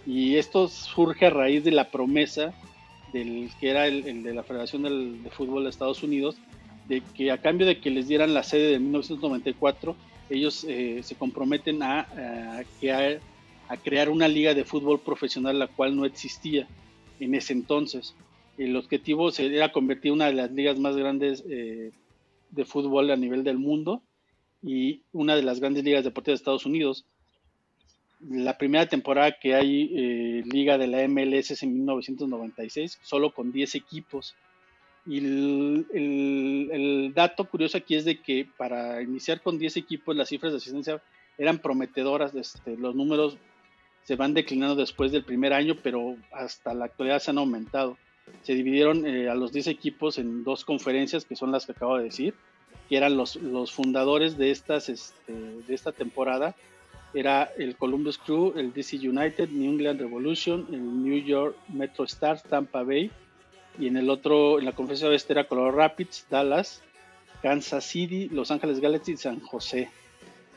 y esto surge a raíz de la promesa del que era el, de la Federación del, de Fútbol de Estados Unidos, de que a cambio de que les dieran la sede de 1994, ellos eh, se comprometen a, a, crear, a crear una liga de fútbol profesional la cual no existía en ese entonces. El objetivo era convertir una de las ligas más grandes eh, de fútbol a nivel del mundo y una de las grandes ligas deportivas de Estados Unidos. La primera temporada que hay eh, liga de la MLS es en 1996, solo con 10 equipos. Y el, dato curioso aquí es de que para iniciar con 10 equipos las cifras de asistencia eran prometedoras, este, los números se van declinando después del primer año, pero hasta la actualidad se han aumentado. Se dividieron eh, a los 10 equipos en dos conferencias, que son las que acabo de decir, que eran los, los fundadores de, estas, este, de esta temporada. Era el Columbus Crew, el DC United, New England Revolution, el New York Metro Stars, Tampa Bay, y en el otro, en la conferencia oeste era Colorado Rapids, Dallas, Kansas City, Los Ángeles Galaxy y San José.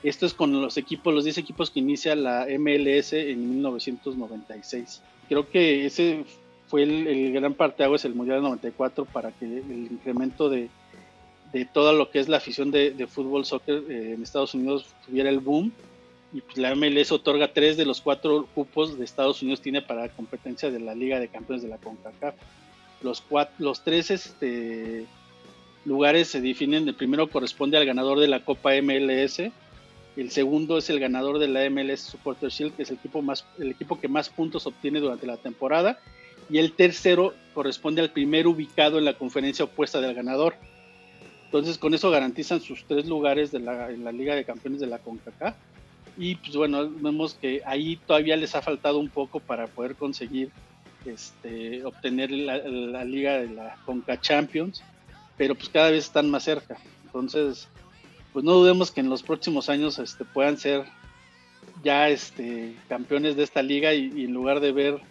Esto es con los equipos, los 10 equipos que inicia la MLS en 1996. Creo que ese fue el, el gran parteaguas el Mundial del 94 para que el incremento de, de todo lo que es la afición de, de fútbol, soccer eh, en Estados Unidos tuviera el boom. Y pues la MLS otorga tres de los cuatro cupos de Estados Unidos tiene para competencia de la Liga de Campeones de la CONCACAF. Los, cuatro, los tres este, lugares se definen, el primero corresponde al ganador de la Copa MLS, El segundo es el ganador de la MLS Supporter Shield, que es el equipo, más, el equipo que más puntos obtiene durante la temporada. Y el tercero corresponde al primer ubicado en la conferencia opuesta del ganador. Entonces con eso garantizan sus tres lugares de la, en la Liga de Campeones de la CONCACAF. Y pues bueno, vemos que ahí todavía les ha faltado un poco para poder conseguir este, obtener la, liga de la Conca Champions, pero pues cada vez están más cerca. Entonces, pues no dudemos que en los próximos años este, puedan ser ya este, campeones de esta liga y en lugar de ver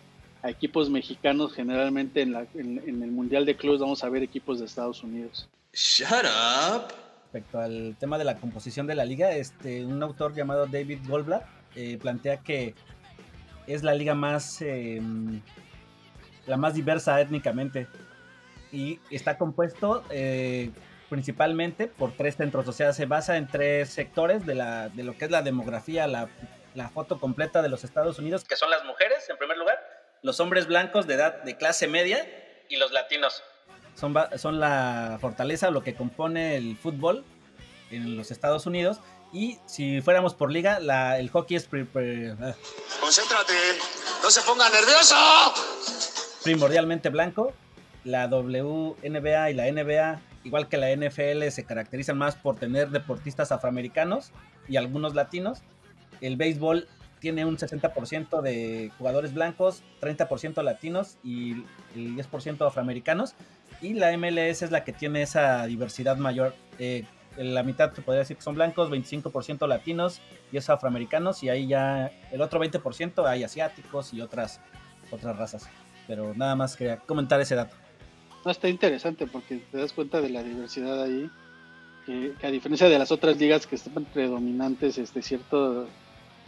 a equipos mexicanos generalmente en, la, en, en, el Mundial de Clubes vamos a ver equipos de Estados Unidos. Shut up. Respecto al tema de la composición de la liga, este, un autor llamado David Goldblatt eh, plantea que es la liga más eh, la más diversa étnicamente y está compuesto eh, principalmente por tres centros, o sea, se basa en tres sectores de, la, de lo que es la demografía, la, la foto completa de los Estados Unidos, que son las mujeres en primer lugar, los hombres blancos de edad de clase media y los latinos. Son, son la fortaleza, lo que compone el fútbol en los Estados Unidos. Y si fuéramos por liga, la, el hockey es... Uh, Concéntrate, no se ponga nervioso. Primordialmente blanco. La WNBA y la NBA, igual que la NFL, se caracterizan más por tener deportistas afroamericanos y algunos latinos. El béisbol tiene un 60% de jugadores blancos, 30% latinos y el 10% afroamericanos. Y la MLS es la que tiene esa diversidad mayor. Eh, la mitad se podría decir que son blancos, 25% latinos y es afroamericanos. Y ahí ya el otro 20% hay asiáticos y otras, otras razas. Pero nada más quería comentar ese dato. No, está interesante porque te das cuenta de la diversidad ahí. Que, que a diferencia de las otras ligas que están predominantes, este cierto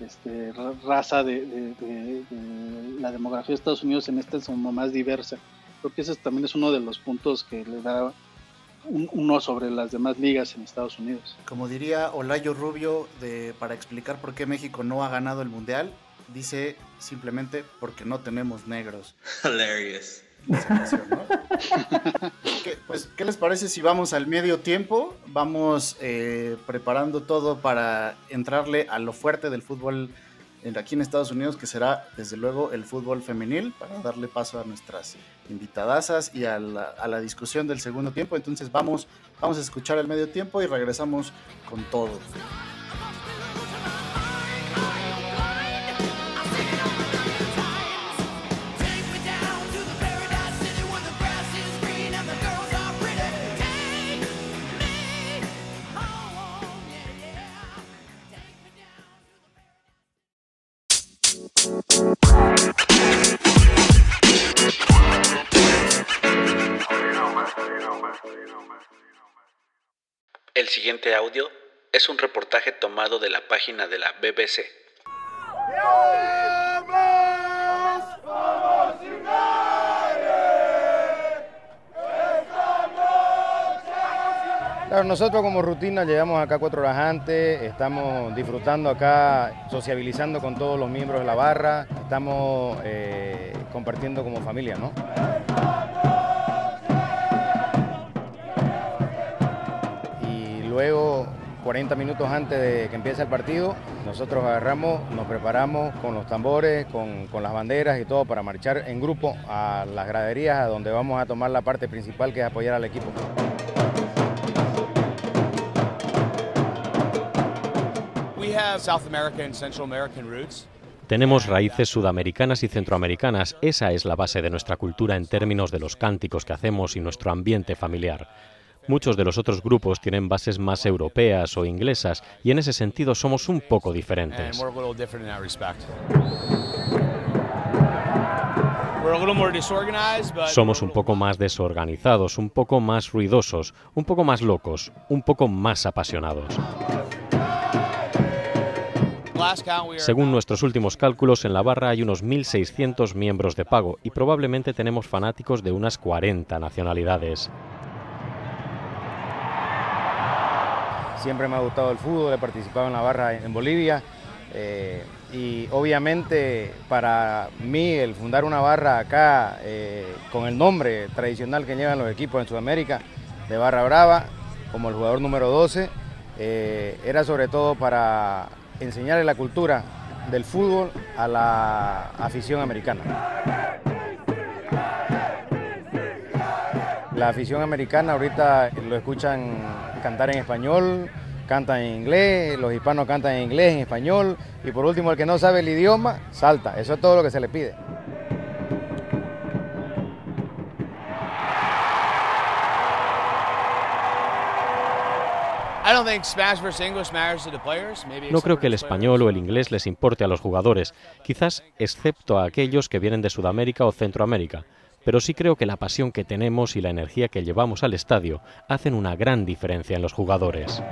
este, raza de, de, de, de, la demografía de Estados Unidos en esta es como más diversa. Creo que ese también es uno de los puntos que le da un, uno sobre las demás ligas en Estados Unidos. Como diría Olayo Rubio, de, para explicar por qué México no ha ganado el Mundial, dice simplemente porque no tenemos negros. [laughs] Hilarious. ¿No? [laughs] ¿Qué, pues, ¿Qué les parece si vamos al medio tiempo? Vamos eh, preparando todo para entrarle a lo fuerte del fútbol aquí en Estados Unidos, que será desde luego el fútbol femenil, para darle paso a nuestras invitadasas y a la, a la discusión del segundo tiempo. Entonces vamos, vamos a escuchar el medio tiempo y regresamos con todo. Audio es un reportaje tomado de la página de la BBC. Claro, nosotros como rutina llegamos acá cuatro horas antes, estamos disfrutando acá, sociabilizando con todos los miembros de la barra, estamos eh, compartiendo como familia, ¿no? Luego 40 minutos antes de que empiece el partido, nosotros agarramos, nos preparamos con los tambores, con, con, las banderas y todo para marchar en grupo a las graderías a donde vamos a tomar la parte principal que es apoyar al equipo. Tenemos raíces sudamericanas y centroamericanas. Esa es la base de nuestra cultura en términos de los cánticos que hacemos y nuestro ambiente familiar. Muchos de los otros grupos tienen bases más europeas o inglesas y en ese sentido somos un poco diferentes. Somos un poco más desorganizados, un poco más ruidosos, un poco más locos, un poco más apasionados. Según nuestros últimos cálculos, en la barra hay unos 1.600 miembros de pago y probablemente tenemos fanáticos de unas 40 nacionalidades. Siempre me ha gustado el fútbol, he participado en la barra en Bolivia eh, y obviamente para mí el fundar una barra acá eh, con el nombre tradicional que llevan los equipos en Sudamérica de Barra Brava como el jugador número 12 eh, era sobre todo para enseñarle la cultura del fútbol a la afición americana. La afición americana ahorita lo escuchan cantar en español, cantan en inglés, los hispanos cantan en inglés, en español, y por último el que no sabe el idioma, salta. Eso es todo lo que se le pide. No creo que el español o el inglés les importe a los jugadores, quizás excepto a aquellos que vienen de Sudamérica o Centroamérica, pero sí creo que la pasión que tenemos y la energía que llevamos al estadio hacen una gran diferencia en los jugadores.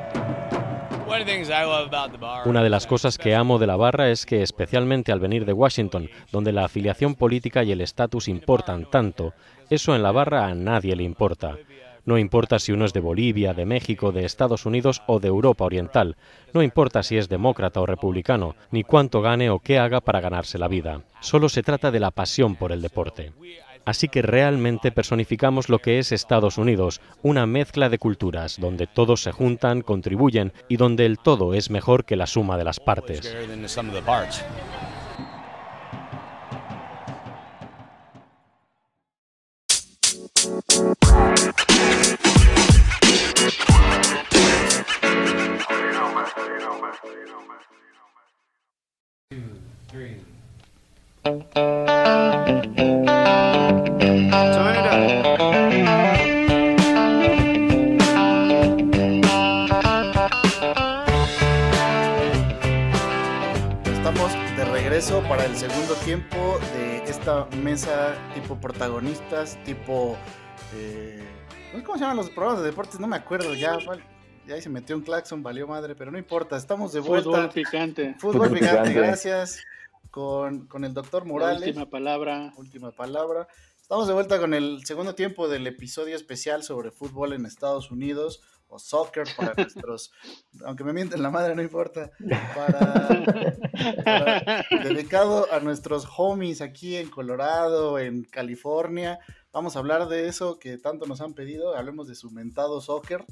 Una de las cosas que amo de la barra es que, especialmente al venir de Washington, donde la afiliación política y el estatus importan tanto, eso en la barra a nadie le importa. No importa si uno es de Bolivia, de México, de Estados Unidos o de Europa Oriental. No importa si es demócrata o republicano, ni cuánto gane o qué haga para ganarse la vida. Solo se trata de la pasión por el deporte. Así que realmente personificamos lo que es Estados Unidos, una mezcla de culturas, donde todos se juntan, contribuyen y donde el todo es mejor que la suma de las partes. Regreso para el segundo tiempo de esta mesa tipo protagonistas, tipo... eh, ¿Cómo se llaman los programas de deportes? No me acuerdo ya. Ya ahí se metió un claxon, valió madre, pero no importa, estamos de vuelta. Fútbol picante. Fútbol, Fútbol picante, picante. gracias. Con, con el doctor Morales. La última palabra. Última palabra. Estamos de vuelta con el segundo tiempo del episodio especial sobre fútbol en Estados Unidos o soccer para [laughs] nuestros, aunque me mienten la madre, no importa, para, [laughs] para- dedicado a nuestros homies aquí en Colorado, en California. Vamos a hablar de eso que tanto nos han pedido, hablemos de su mentado soccer.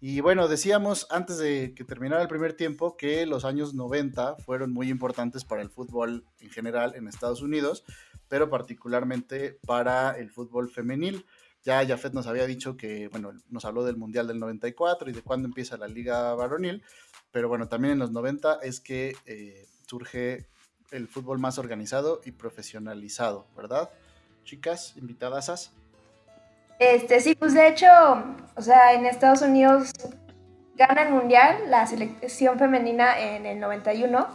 Y bueno, decíamos antes de que terminara el primer tiempo que los años 90 fueron muy importantes para el fútbol en general en Estados Unidos, pero particularmente para el fútbol femenil. Ya Jafet nos había dicho que, bueno, nos habló del Mundial del 94 y de cuándo empieza la liga varonil, pero bueno, también en los 90 es que eh, surge el fútbol más organizado y profesionalizado, ¿verdad? Chicas, invitadasas. Este, sí, pues de hecho, o sea, en Estados Unidos gana el mundial la selección femenina en el 91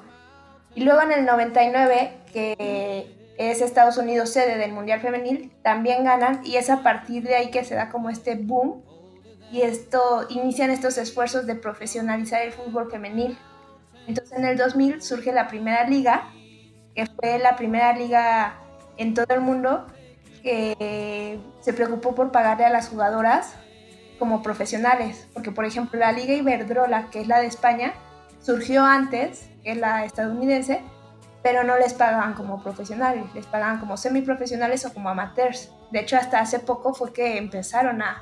y luego en el 99, que es Estados Unidos sede del mundial femenil, también ganan y es a partir de ahí que se da como este boom y esto inician estos esfuerzos de profesionalizar el fútbol femenil. Entonces en el 2000 surge la primera liga, que fue la primera liga en todo el mundo que se preocupó por pagarle a las jugadoras como profesionales, porque por ejemplo la Liga Iberdrola, que es la de España, surgió antes, que la estadounidense, pero no les pagaban como profesionales, les pagaban como semiprofesionales o como amateurs. De hecho, hasta hace poco fue que empezaron a,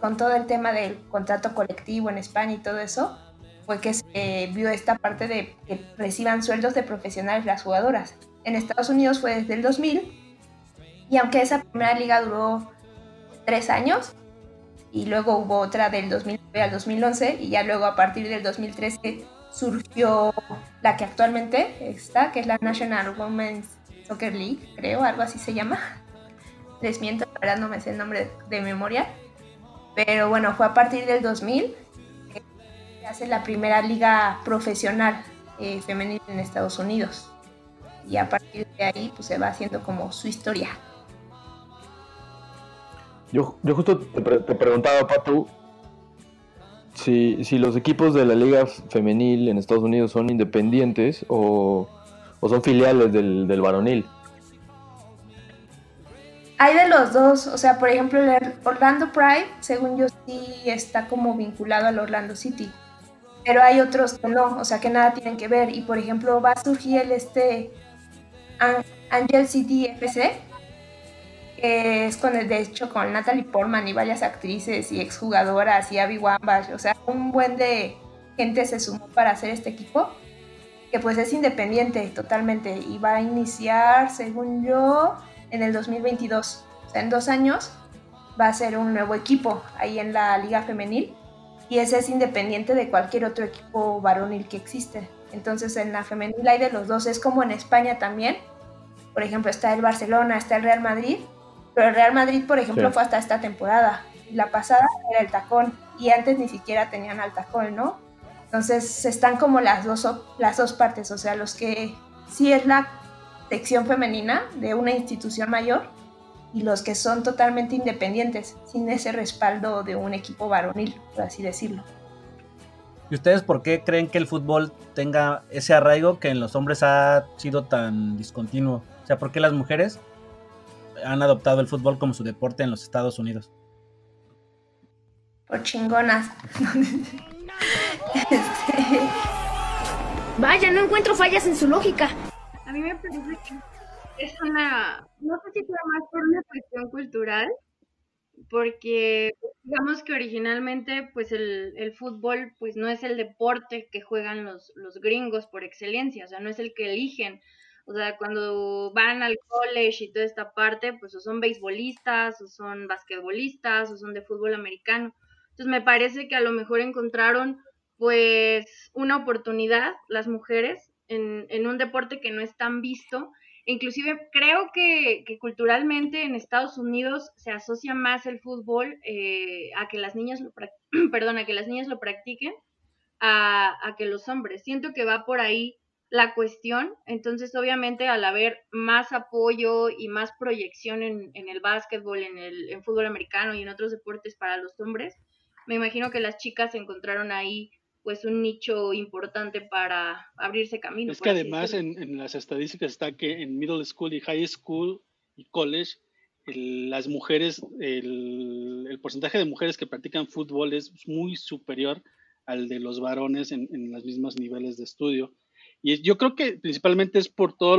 con todo el tema del contrato colectivo en España y todo eso, fue que se vio esta parte de que reciban sueldos de profesionales las jugadoras. En Estados Unidos fue desde el 2000 y aunque esa primera liga duró tres años y luego hubo otra del 2009 al 2011 y ya luego a partir del 2013 surgió la que actualmente está, que es la National Women's Soccer League, creo, algo así se llama. Les miento, la verdad no me sé el nombre de memoria. Pero bueno, fue a partir del 2000 que se hace la primera liga profesional eh, femenil en Estados Unidos. Y a partir de ahí pues se va haciendo como su historia. Yo, yo justo te, pre- te preguntaba, si, si los equipos de la liga femenil en Estados Unidos son independientes o, o son filiales del, del varonil. Hay de los dos, o sea, por ejemplo, el Orlando Pride, según yo, sí está como vinculado al Orlando City. Pero hay otros que no, o sea, que nada tienen que ver. Y por ejemplo, va a surgir el este An- Angel City FC, que es con el, de hecho con Natalie Portman y varias actrices y exjugadoras y Abby Wambach, o sea, un buen de gente se sumó para hacer este equipo, que pues es independiente totalmente y va a iniciar, según yo, en el 2022, o sea, en dos años va a ser un nuevo equipo ahí en la liga femenil y ese es independiente de cualquier otro equipo varonil que existe. Entonces en la femenil hay de los dos, es como en España también. Por ejemplo, está el Barcelona, está el Real Madrid, pero el Real Madrid, por ejemplo, Sí. fue hasta esta temporada. La pasada era el tacón y antes ni siquiera tenían al tacón, ¿no? Entonces están como las dos, las dos partes, o sea, los que sí es la sección femenina de una institución mayor y los que son totalmente independientes, sin ese respaldo de un equipo varonil, por así decirlo. ¿Y ustedes por qué creen que el fútbol tenga ese arraigo que en los hombres ha sido tan discontinuo? O sea, ¿por qué las mujeres han adoptado el fútbol como su deporte en los Estados Unidos? Por chingonas. [laughs] Vaya, no encuentro fallas en su lógica. A mí me parece que es una, no sé si fue más por una cuestión cultural, porque digamos que originalmente pues el, el fútbol pues no es el deporte que juegan los, los gringos por excelencia, o sea, no es el que eligen. O sea, cuando van al college y toda esta parte, pues o son beisbolistas, o son basquetbolistas, o son de fútbol americano. Entonces me parece que a lo mejor encontraron pues una oportunidad las mujeres en, en un deporte que no es tan visto. Inclusive creo que, que culturalmente en Estados Unidos se asocia más el fútbol eh, a que las niñas lo [clears throat] perdón, a que las niñas lo practiquen a, a que los hombres. Siento que va por ahí la cuestión. Entonces, obviamente, al haber más apoyo y más proyección en, en el básquetbol, en el en fútbol americano y en otros deportes para los hombres, me imagino que las chicas encontraron ahí pues un nicho importante para abrirse camino. Es que además en, en las estadísticas está que en middle school y high school y college, el- las mujeres, el, el porcentaje de mujeres que practican fútbol es muy superior al de los varones en, en los mismos niveles de estudio. Y yo creo que principalmente es por todos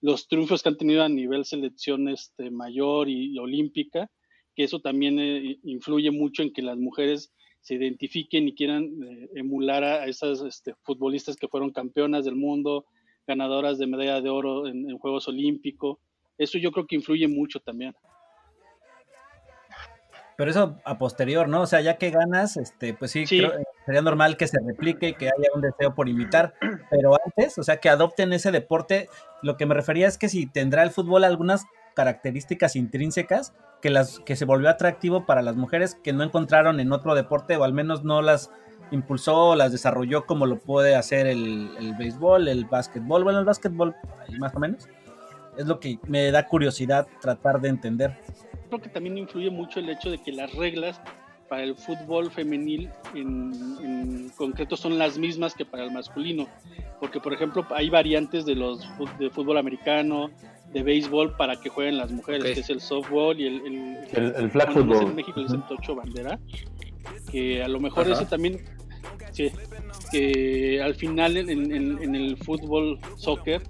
los triunfos que han tenido a nivel selección este, mayor y, y olímpica, que eso también eh, influye mucho en que las mujeres se identifiquen y quieran eh, emular a a esas este, futbolistas que fueron campeonas del mundo, ganadoras de medalla de oro en, en Juegos Olímpicos. Eso yo creo que influye mucho también. Pero eso a posterior, ¿no? O sea, ya que ganas, este, pues sí, Sí. creo- sería normal que se replique que haya un deseo por imitar. Pero antes, o sea, que adopten ese deporte, lo que me refería es que si tendrá el fútbol algunas características intrínsecas que las que se volvió atractivo para las mujeres que no encontraron en otro deporte o al menos no las impulsó o las desarrolló como lo puede hacer el, el béisbol, el básquetbol, bueno, el básquetbol más o menos. Es lo que me da curiosidad tratar de entender. Creo que también influye mucho el hecho de que las reglas para el fútbol femenil en, en concreto son las mismas que para el masculino. Porque, por ejemplo, hay variantes de los de fútbol americano, de béisbol para que jueguen las mujeres, que es el softball y el, el, El- el flag football. En México el Ujú. tocho bandera. Que a lo mejor Ajá. ese también, sí, que al final en, en- en el fútbol, soccer,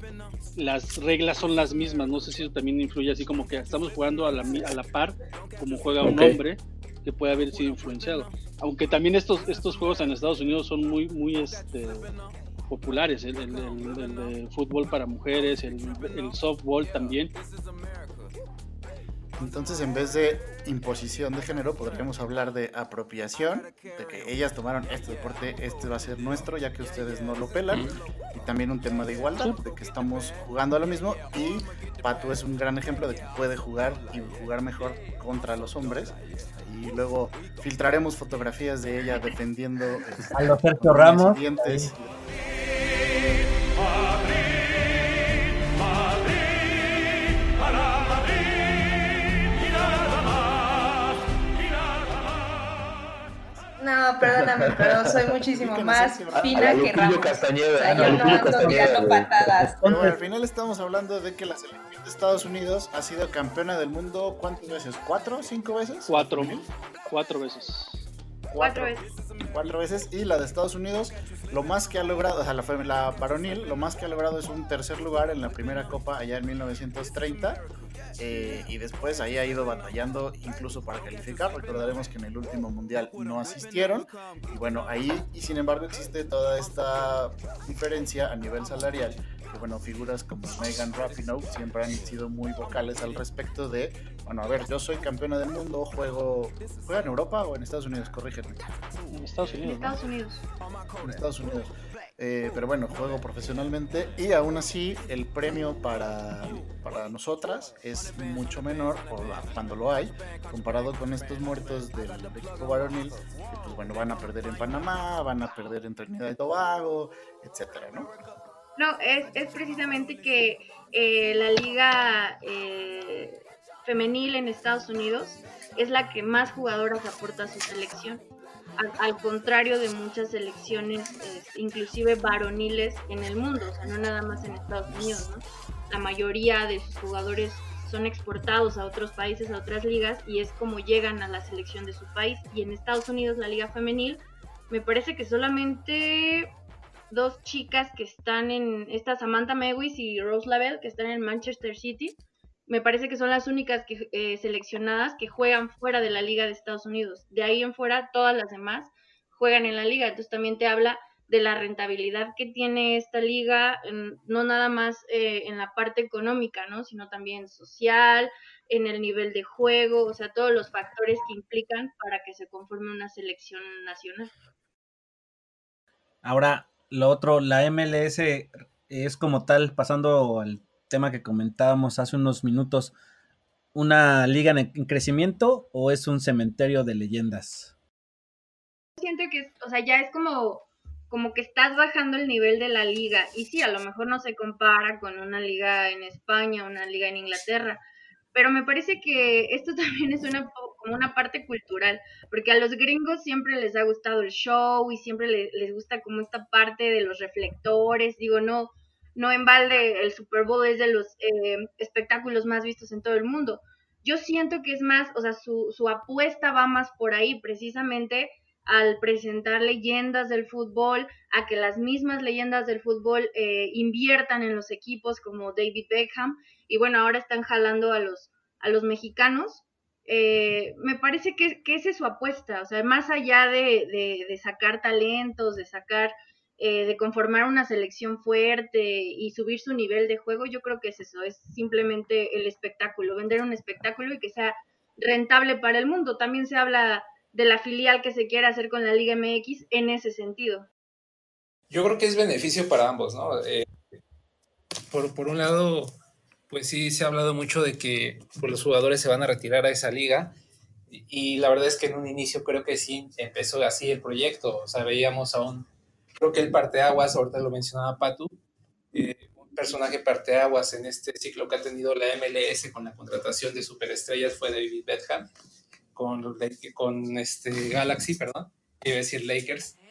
las reglas son las mismas. No sé si eso también influye así como que estamos jugando a la, a la par como juega un hombre que puede haber sido influenciado. Aunque también estos, estos juegos en Estados Unidos son muy, muy este, populares. El, el- el- el de fútbol para mujeres, el, el softball también. Entonces, en vez de imposición de género, podríamos hablar de apropiación, de que ellas tomaron este deporte, este va a ser nuestro, ya que ustedes no lo pelan, y también un tema de igualdad, de que estamos jugando a lo mismo, y Pato es un gran ejemplo de que puede jugar y jugar mejor contra los hombres, y luego filtraremos fotografías de ella defendiendo este, A los Sergio Ramos. dientes. No, perdóname, pero soy muchísimo más fina que Ramos. Castañeda, O sea, yo no ando tirando patadas. Pero bueno, al final estamos hablando de que la selección de Estados Unidos ha sido campeona del mundo, ¿cuántas veces? ¿Cuatro? ¿Cinco veces? Cuatro, cuatro veces. Cuatro veces. cuatro veces. Y la de Estados Unidos, lo más que ha logrado, o sea, la, la varonil, lo más que ha logrado es un tercer lugar en la primera copa allá en 1930. Eh, y después ahí ha ido batallando incluso para calificar. Recordaremos que en el último mundial no asistieron. Y bueno, ahí, y sin embargo, existe toda esta diferencia a nivel salarial bueno, figuras como Megan Rapinoe siempre han sido muy vocales al respecto de, bueno, a ver, yo soy campeona del mundo, juego, ¿juega en Europa o en Estados Unidos? Corrígeme. En Estados Unidos. En Estados Unidos. En Estados Unidos. Eh, pero bueno, juego profesionalmente y aún así el premio para, para nosotras es mucho menor, o cuando lo hay, comparado con estos muertos del equipo varonil, que pues bueno, van a perder en Panamá, van a perder en Trinidad y Tobago, etcétera, ¿no? No, es, es precisamente que eh, la liga eh, femenil en Estados Unidos es la que más jugadoras aporta a su selección. Al, contrario de muchas selecciones, inclusive varoniles en el mundo, o sea, no nada más en Estados Unidos, ¿no? La mayoría de sus jugadores son exportados a otros países, a otras ligas, y es como llegan a la selección de su país. Y en Estados Unidos, la liga femenil, me parece que solamente dos chicas que están en, esta Samantha Mewis y Rose Lavelle, que están en Manchester City, me parece que son las únicas que, eh, seleccionadas que juegan fuera de la liga de Estados Unidos. De ahí en fuera, todas las demás juegan en la liga. Entonces también te habla de la rentabilidad que tiene esta liga, no nada más eh, en la parte económica, ¿no? sino también social, en el nivel de juego, o sea, todos los factores que implican para que se conforme una selección nacional. Ahora, lo otro, la MLS es como tal, pasando al tema que comentábamos hace unos minutos, ¿una liga en crecimiento o es un cementerio de leyendas? Siento que, o sea, ya es como, como que estás bajando el nivel de la liga. Y sí, a lo mejor no se compara con una liga en España, una liga en Inglaterra, pero me parece que esto [laughs] también es una como una parte cultural, porque a los gringos siempre les ha gustado el show y siempre les, gusta como esta parte de los reflectores, digo, no, no en balde el Super Bowl es de los eh, espectáculos más vistos en todo el mundo. Yo siento que es más, o sea, su, apuesta va más por ahí, precisamente al presentar leyendas del fútbol, a que las mismas leyendas del fútbol eh, inviertan en los equipos como David Beckham y bueno, ahora están jalando a los, a los mexicanos. Eh, me parece que, que esa es su apuesta, o sea, más allá de, de, sacar talentos, de sacar, eh, de conformar una selección fuerte y subir su nivel de juego, yo creo que es eso, es simplemente el espectáculo, vender un espectáculo y que sea rentable para el mundo. También se habla de la filial que se quiere hacer con la Liga MX en ese sentido. Yo creo que es beneficio para ambos, ¿no? Eh, por, por, un lado, pues sí se ha hablado mucho de que pues, los jugadores se van a retirar a esa liga y, la verdad es que en un inicio creo que sí empezó así el proyecto, o sea, veíamos a un, creo que el parteaguas, ahorita lo mencionaba Patu, eh, un personaje parteaguas en este ciclo que ha tenido la MLS con la contratación de superestrellas fue David Beckham, con, con este Galaxy, perdón, iba a decir Lakers. Galaxy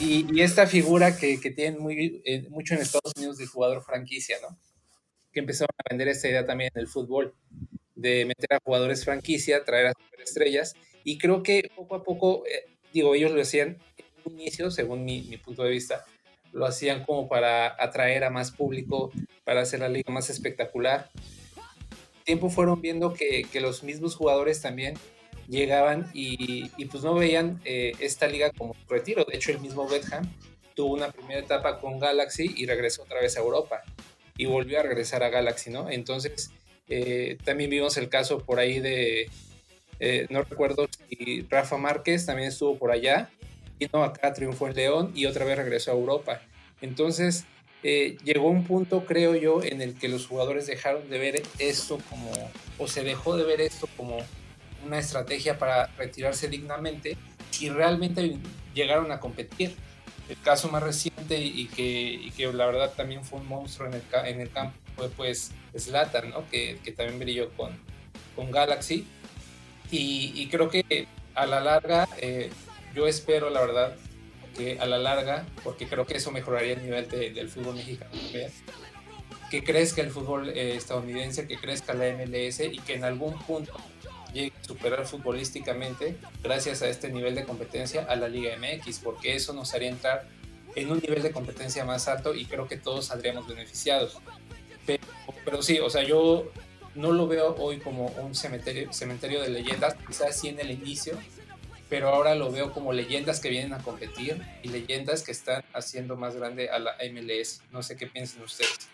y, esta figura que, que tienen muy, eh, mucho en Estados Unidos del jugador franquicia, ¿no? Que empezaron a vender esta idea también en el fútbol, de meter a jugadores franquicia, traer a superestrellas, y creo que poco a poco, eh, digo, ellos lo hacían en un inicio, según mi, mi, punto de vista, lo hacían como para atraer a más público, para hacer la liga más espectacular. Tiempo fueron viendo que, que los mismos jugadores también llegaban y, pues no veían eh, esta liga como retiro. De hecho, el mismo Beckham tuvo una primera etapa con Galaxy y regresó otra vez a Europa y volvió a regresar a Galaxy, ¿no? Entonces, eh, también vimos el caso por ahí de, eh, no recuerdo si Rafa Márquez también estuvo por allá, y no, acá triunfó en León y otra vez regresó a Europa. Entonces, llegó un punto, creo yo, en el que los jugadores dejaron de ver esto como, o se dejó de ver esto como una estrategia para retirarse dignamente y realmente llegaron a competir. el caso más reciente y que, que, la verdad también fue un monstruo en el, en el campo fue pues Slatan, ¿no? que, que, también brilló con, con Galaxy. Y, y creo que a la larga, eh, yo espero la verdad que a la larga, porque creo que eso mejoraría el nivel del fútbol mexicano que crezca el fútbol eh, estadounidense, que crezca la MLS y que en algún punto superar futbolísticamente, gracias a este nivel de competencia, a la Liga MX, porque eso nos haría entrar en un nivel de competencia más alto y creo que todos saldríamos beneficiados. Pero, pero sí, o sea, yo no lo veo hoy como un cementerio, cementerio de leyendas, quizás sí en el inicio, pero ahora lo veo como leyendas que vienen a competir y leyendas que están haciendo más grande a la MLS. No sé qué piensan ustedes.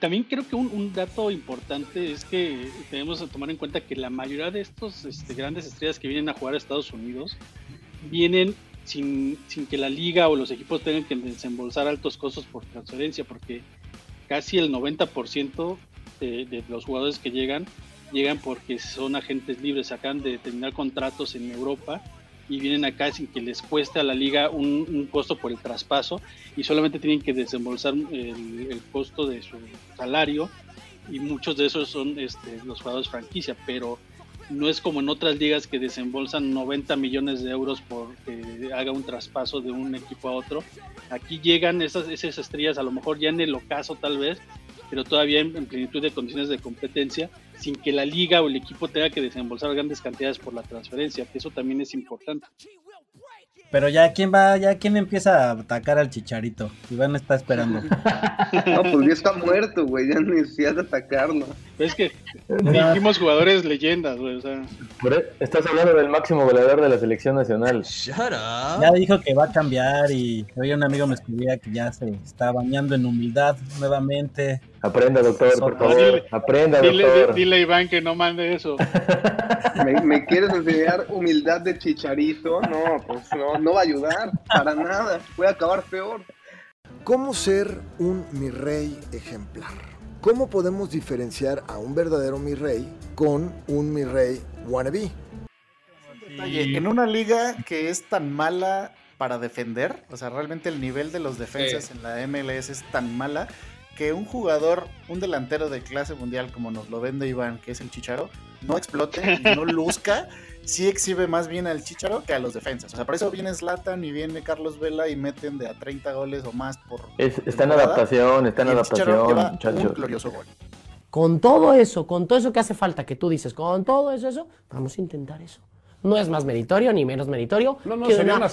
También creo que un, dato importante es que tenemos que tomar en cuenta que la mayoría de estos este, grandes estrellas que vienen a jugar a Estados Unidos vienen sin, sin, que la liga o los equipos tengan que desembolsar altos costos por transferencia, porque casi el 90% de, de, los jugadores que llegan llegan porque son agentes libres, acaban de terminar contratos en Europa y vienen acá sin que les cueste a la liga un, costo por el traspaso y solamente tienen que desembolsar el, costo de su salario y muchos de esos son este, los jugadores franquicia, pero no es como en otras ligas que desembolsan 90 millones de euros por que haga un traspaso de un equipo a otro. Aquí llegan esas, esas estrellas, a lo mejor ya en el ocaso tal vez, pero todavía en, plenitud de condiciones de competencia, sin que la liga o el equipo tenga que desembolsar grandes cantidades por la transferencia, que eso también es importante. Pero ya quién va, ya quién empieza a atacar al chicharito. Iván está esperando. [laughs] no, pues ya está muerto, güey, ya necesitas atacarlo. Es que [laughs] dijimos jugadores leyendas, güey, o sea. E, estás hablando del máximo goleador de la selección nacional. Shut up. Ya dijo que va a cambiar y hoy un amigo me escribía que ya se está bañando en humildad nuevamente. Aprenda, doctor, por favor. Aprenda, doctor. Dile, a Iván que no mande eso. [laughs] ¿Me, quieres enseñar humildad de chicharito? No, pues no, no va a ayudar para nada. Puede acabar peor. ¿Cómo ser un mi rey ejemplar? ¿Cómo podemos diferenciar a un verdadero mi rey con un mi rey wannabe? En una liga que es tan mala para defender, o sea, realmente el nivel de los defensas en la MLS es tan mala que un jugador, un delantero de clase mundial como nos lo vende Iván, que es el Chicharo, no explote no luzca, sí exhibe más bien al Chicharo que a los defensas. O sea, por eso viene Zlatan y viene Carlos Vela y meten de a 30 goles o más por. está en adaptación, está en adaptación, muchachos. glorioso gol. Con todo eso, con todo eso que hace falta, que tú dices, con todo eso, eso, vamos a intentar eso no es más meritorio ni menos meritorio no, no, que, una, una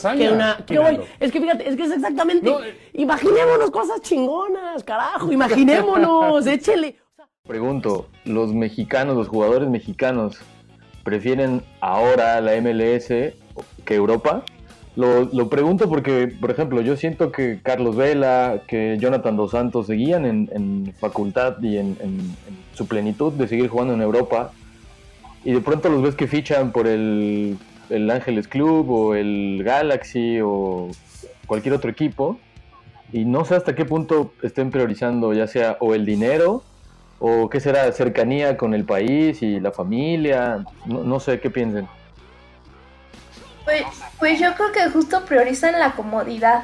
es que fíjate, es que es exactamente. Eh. imaginémonos cosas chingonas, carajo, imaginémonos, [laughs] échele. Pregunto, ¿los mexicanos, los jugadores mexicanos, prefieren ahora la MLS que Europa? Lo, lo, pregunto porque, por ejemplo, yo siento que Carlos Vela, que Jonathan Dos Santos seguían en, facultad y en, en su plenitud de seguir jugando en Europa y de pronto los ves que fichan por el, el Ángeles Club o el Galaxy o cualquier otro equipo y no sé hasta qué punto estén priorizando ya sea o el dinero o qué será cercanía con el país y la familia, no, sé qué piensen. Pues, pues yo creo que justo priorizan la comodidad.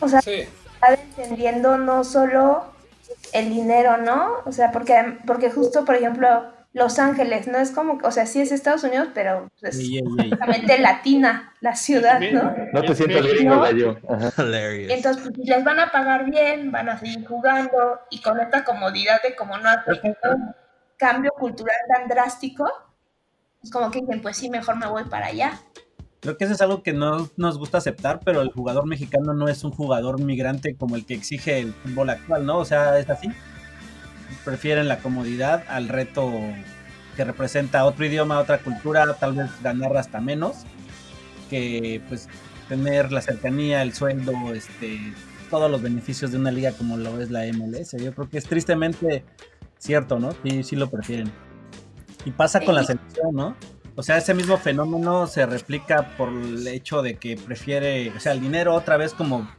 O sea, están entendiendo no solo el dinero, ¿no? O sea, porque, porque justo, por ejemplo, los Ángeles, no es como, o sea, sí es Estados Unidos, pero es prácticamente latina la ciudad, ¿no? No te sientas gringo, gallo. Entonces, pues, les van a pagar bien, van a seguir jugando y con esta comodidad de como no ha un cambio cultural tan drástico, es como que dicen, pues sí, mejor me voy para allá. Creo que eso es algo que no nos gusta aceptar, pero el jugador mexicano no es un jugador migrante como el que exige el fútbol actual, ¿no? O sea, es así prefieren la comodidad al reto que representa otro idioma, otra cultura, tal vez ganar hasta menos, que pues tener la cercanía, el sueldo, este, todos los beneficios de una liga como lo es la MLS. Yo creo que es tristemente cierto, ¿no? Sí, sí lo prefieren. Y pasa con la selección, ¿no? O sea, ese mismo fenómeno se replica por el hecho de que prefiere, o sea, el dinero otra vez como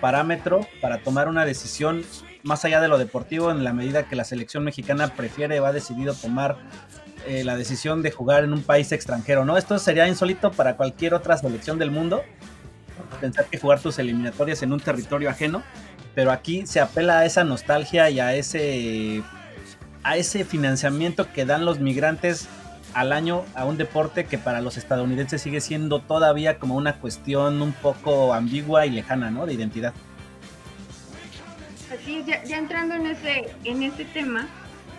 parámetro para tomar una decisión más allá de lo deportivo, en la medida que la selección mexicana prefiere o ha decidido tomar eh, la decisión de jugar en un país extranjero, ¿no? Esto sería insólito para cualquier otra selección del mundo, pensar que jugar tus eliminatorias en un territorio ajeno, pero aquí se apela a esa nostalgia y a ese a ese financiamiento que dan los migrantes al año a un deporte que para los estadounidenses sigue siendo todavía como una cuestión un poco ambigua y lejana, ¿no? De identidad. Así ya, ya entrando en ese, en ese tema,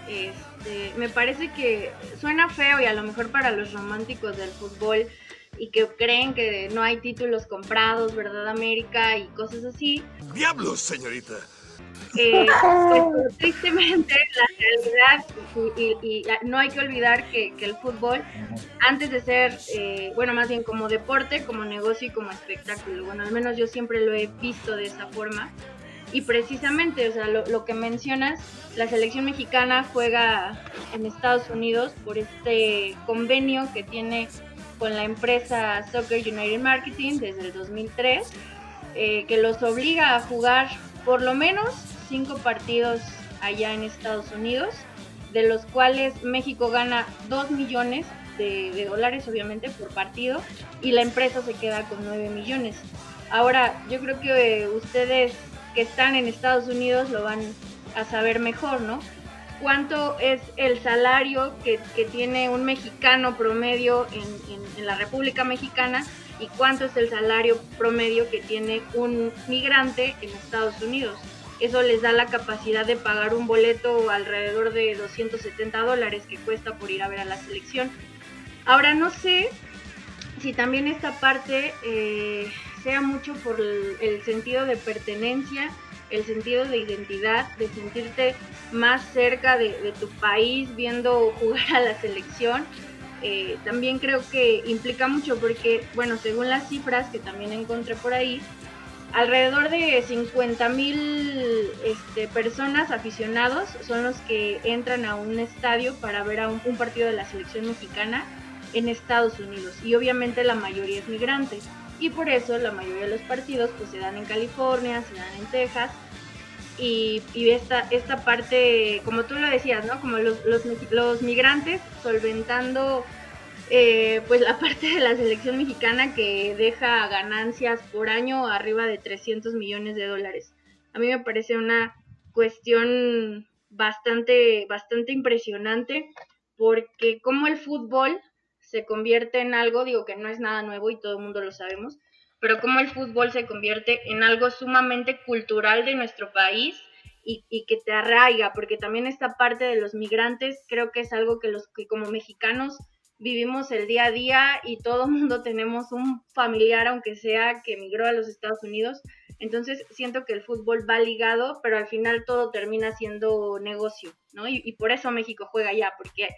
este, me parece que suena feo y a lo mejor para los románticos del fútbol y que creen que no hay títulos comprados, ¿verdad, América? Y cosas así. ¡Diablos, señorita! Eh, [laughs] pues, tristemente la realidad y, no hay que olvidar que, el fútbol antes de ser eh, bueno más bien como deporte como negocio y como espectáculo. Bueno al menos yo siempre lo he visto de esa forma. Y precisamente o sea lo, lo que mencionas la selección mexicana juega en Estados Unidos por este convenio que tiene con la empresa Soccer United Marketing desde el 2003 eh, que los obliga a jugar por lo menos cinco partidos allá en Estados Unidos, de los cuales México gana 2 millones de, dólares, obviamente, por partido, y la empresa se queda con 9 millones. Ahora, yo creo que ustedes que están en Estados Unidos lo van a saber mejor, ¿no? ¿Cuánto es el salario que, tiene un mexicano promedio en la República Mexicana y cuánto es el salario promedio que tiene un migrante en Estados Unidos? Eso les da la capacidad de pagar un boleto alrededor de 270 dólares que cuesta por ir a ver a la selección. Ahora no sé si también esta parte eh, sea mucho por el, sentido de pertenencia, el sentido de identidad, de sentirte más cerca de, tu país viendo jugar a la selección. Eh, también creo que implica mucho porque, bueno, según las cifras que también encontré por ahí, alrededor de 50 mil este, personas aficionados son los que entran a un estadio para ver a un, partido de la selección mexicana en Estados Unidos. Y obviamente la mayoría es migrante. Y por eso la mayoría de los partidos pues se dan en California, se dan en Texas y, esta, esta parte, como tú lo decías, ¿no? Como los, los, los migrantes solventando eh, pues la [laughs] parte de la selección mexicana que deja ganancias por año arriba de 300 millones de dólares. A mí me parece una cuestión bastante, bastante impresionante porque como el fútbol se convierte en algo, digo que no es nada nuevo y todo el mundo lo sabemos, pero como el fútbol se convierte en algo sumamente cultural de nuestro país y, y, que te arraiga, porque también esta parte de los migrantes creo que es algo que los que como mexicanos vivimos el día a día y todo el [laughs] mundo tenemos un familiar, aunque sea que emigró a los Estados Unidos. Entonces siento que el fútbol va ligado, pero al final todo termina siendo negocio, ¿no? Y, por eso México juega allá, porque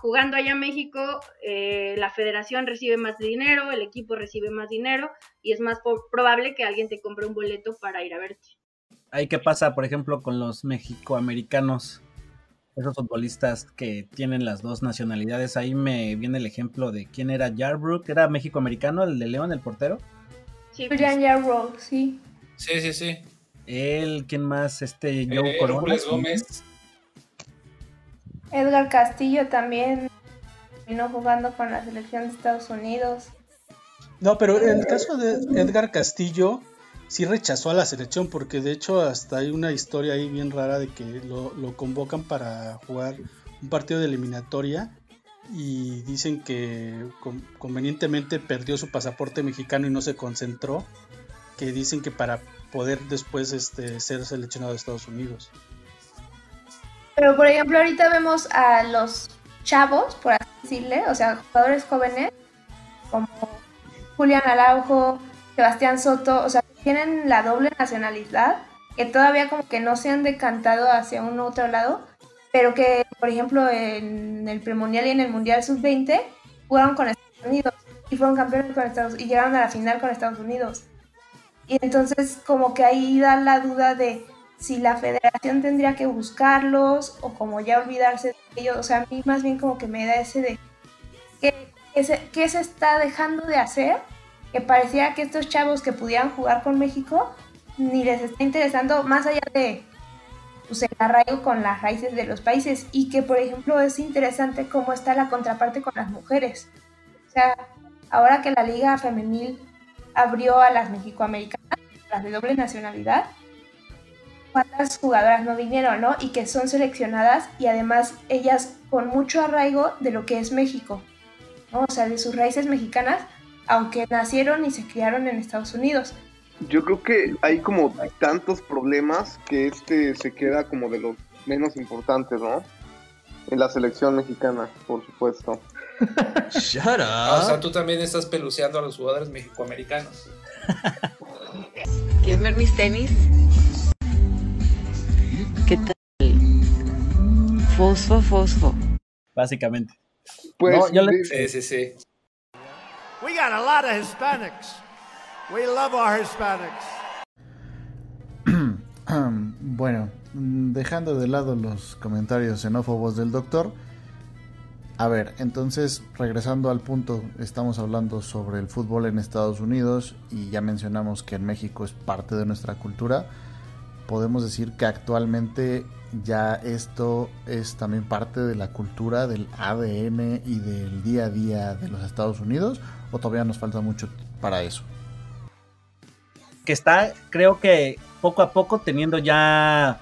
jugando allá México, eh, la federación recibe más dinero, el equipo recibe más dinero y es más probable que alguien te compre un boleto para ir a verte. Ahí qué pasa, por ejemplo, con los mexicoamericanos esos futbolistas que tienen las dos nacionalidades. Ahí me viene el ejemplo de quién era Yarbrough, era México-americano, el de León, el portero. Sí, Julian Yarbrough, sí. Sí, sí, sí. Él, ¿quién más? Este, Joe eh, Corona. Gómez. Edgar Castillo también vino jugando con la selección de Estados Unidos. No, pero en el caso de Edgar Castillo, sí rechazó a la selección porque de hecho hasta hay una historia ahí bien rara de que lo, convocan para jugar un partido de eliminatoria y dicen que convenientemente perdió su pasaporte mexicano y no se concentró, que dicen que para poder después este, ser seleccionado de Estados Unidos. Pero por ejemplo ahorita vemos a los chavos, por así decirle, o sea, jugadores jóvenes como Julián Araujo, Sebastián Soto, o sea, tienen la doble nacionalidad, que todavía como que no se han decantado hacia un otro lado, pero que, por ejemplo, en el premundial y en el mundial sub-20 jugaron con Estados Unidos y fueron campeones con Estados Unidos y llegaron a la final con Estados Unidos. Y entonces como que ahí da la duda de si la federación tendría que buscarlos o como ya olvidarse de ellos. O sea, a mí más bien como que me da ese de qué, qué se está dejando de hacer que parecía que estos chavos que pudieran jugar con México ni les está interesando más allá de pues, el arraigo con las raíces de los países y que por ejemplo es interesante cómo está la contraparte con las mujeres. O sea, ahora que la liga femenil abrió a las mexicoamericanas, las de doble nacionalidad, cuántas jugadoras no vinieron, ¿no? Y que son seleccionadas y además ellas con mucho arraigo de lo que es México, ¿no? O sea, de sus raíces mexicanas, aunque nacieron y se criaron en Estados Unidos. Yo creo que hay como tantos problemas que este se queda como de los menos importantes, ¿no? En la selección mexicana, por supuesto. [laughs] Shut O sea, tú también estás peluceando a los jugadores mexicoamericanos. ¿Quieres ver mis tenis? Fosfo, fosfo. Básicamente. Pues, No, yo le- Sí, sí, sí. We got a lot of Hispanics. We love our Hispanics. [clears throat] bueno, dejando de lado los comentarios xenófobos del doctor, a ver, entonces regresando al punto, estamos hablando sobre el fútbol en Estados Unidos y ya mencionamos que en México es parte de nuestra cultura. Podemos decir que actualmente ya esto es también parte de la cultura del ADN y del día a día de los Estados Unidos o todavía nos falta mucho para eso. que está, creo que poco a poco teniendo ya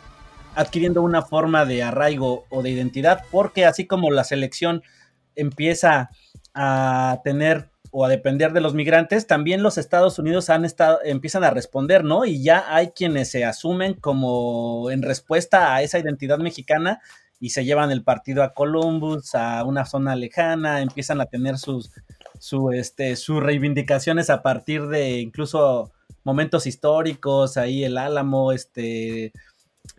adquiriendo una forma de arraigo o de identidad, porque así como la selección empieza a tener o a depender de los migrantes, también los Estados Unidos han estado, empiezan a responder, ¿no? Y ya hay quienes se asumen como en respuesta a esa identidad mexicana y se llevan el partido a Columbus, a una zona lejana, empiezan a tener sus, su, este, sus reivindicaciones a partir de incluso momentos históricos, ahí el Álamo, este,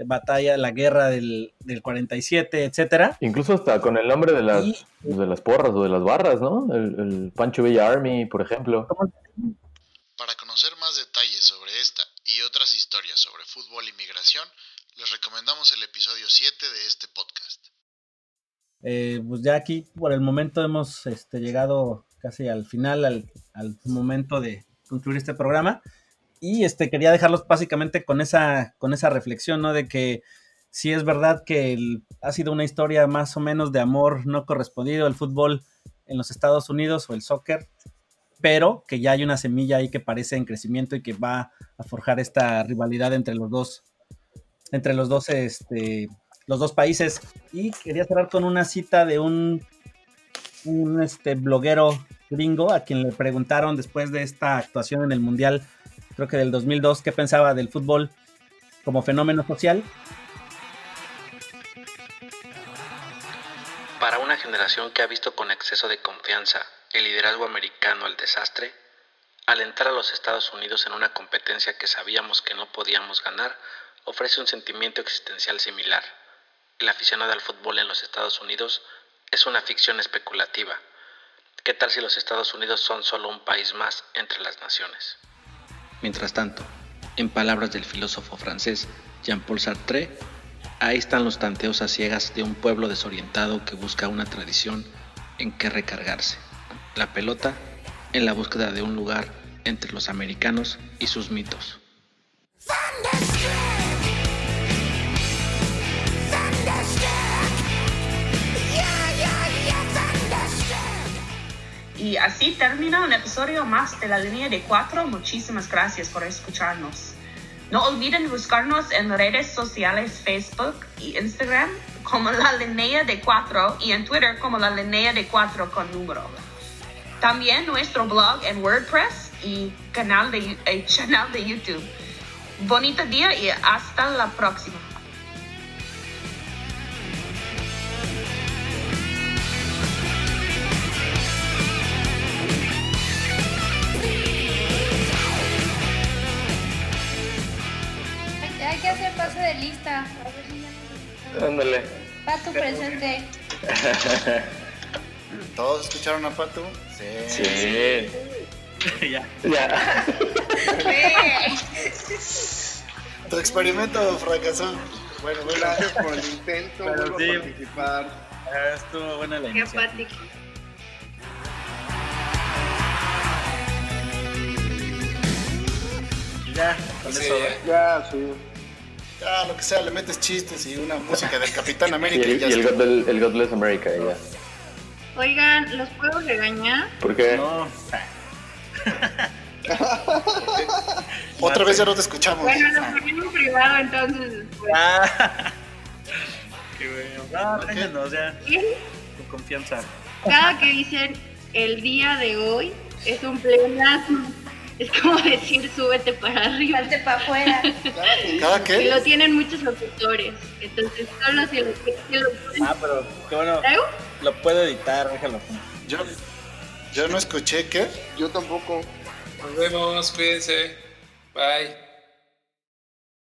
batalla, la guerra del, del 47, etcétera. Incluso hasta con el nombre de las, de las porras o de las barras, ¿no? El, el Pancho Villa Army, por ejemplo. Para conocer más detalles sobre esta y otras historias sobre fútbol y migración, les recomendamos el episodio 7 de este podcast. Eh, pues ya aquí por el momento hemos este, llegado casi al final, al, al momento de concluir este programa. Y este, quería dejarlos básicamente con esa, con esa reflexión, ¿no? De que sí es verdad que ha sido una historia más o menos de amor no correspondido el fútbol en los Estados Unidos o el soccer, pero que ya hay una semilla ahí que parece en crecimiento y que va a forjar esta rivalidad entre los dos, entre los dos, este, los dos países. Y quería cerrar con una cita de un, un este, bloguero gringo a quien le preguntaron después de esta actuación en el Mundial, creo que del 2002, qué pensaba del fútbol como fenómeno social. Para una generación que ha visto con exceso de confianza el liderazgo americano al desastre, alentar a los Estados Unidos en una competencia que sabíamos que no podíamos ganar ofrece un sentimiento existencial similar. El aficionado al fútbol en los Estados Unidos es una ficción especulativa. ¿Qué tal si los Estados Unidos son solo un país más entre las naciones? Mientras tanto, en palabras del filósofo francés Jean-Paul Sartre, ahí están los tanteos a ciegas de un pueblo desorientado que busca una tradición en que recargarse. La pelota en la búsqueda de un lugar entre los americanos y sus mitos. Y así termina un episodio más de la línea de cuatro. Muchísimas gracias por escucharnos. No olviden buscarnos en redes sociales Facebook y Instagram como la línea de cuatro y en Twitter como la línea de cuatro con número. También nuestro blog en WordPress y canal de, eh, [laughs] canal de YouTube. Bonito día y hasta la próxima. Hay, que hacer pase de lista. Ándale. Pato presente. [laughs] ¿Todos escucharon a Pato? Sí. Sí. [laughs] ya. Ya. [laughs] Tu experimento fracasó. Bueno, gracias por el intento, vuelvo sí. participar. Estuvo buena la Qué iniciativa. apático. Ya, con Sí, eso. Ya, sí. Ya, lo que sea, le metes chistes y una música del Capitán [laughs] Y América el, y ya y el. God, del- el God Bless America, ya. Oigan, ¿los puedo regañar? ¿Por qué? No. [laughs] Otra vez ya no te escuchamos. Bueno, lo ponemos en privado entonces. pues. Ah. [laughs] Qué bueno. No, ya. ¿Qué? Con confianza. Cada que dicen el día de hoy es un pleonasmo. Es como decir súbete para arriba. Salte para afuera. [laughs] ¿Cada qué? Y lo tienen muchos locutores. Entonces, solo si lo, si lo Ah, pero qué bueno. ¿Traigo? Lo puedo editar, déjalo. Yo, yo no escuché qué. Yo tampoco. Nos vemos, cuídense. Bye.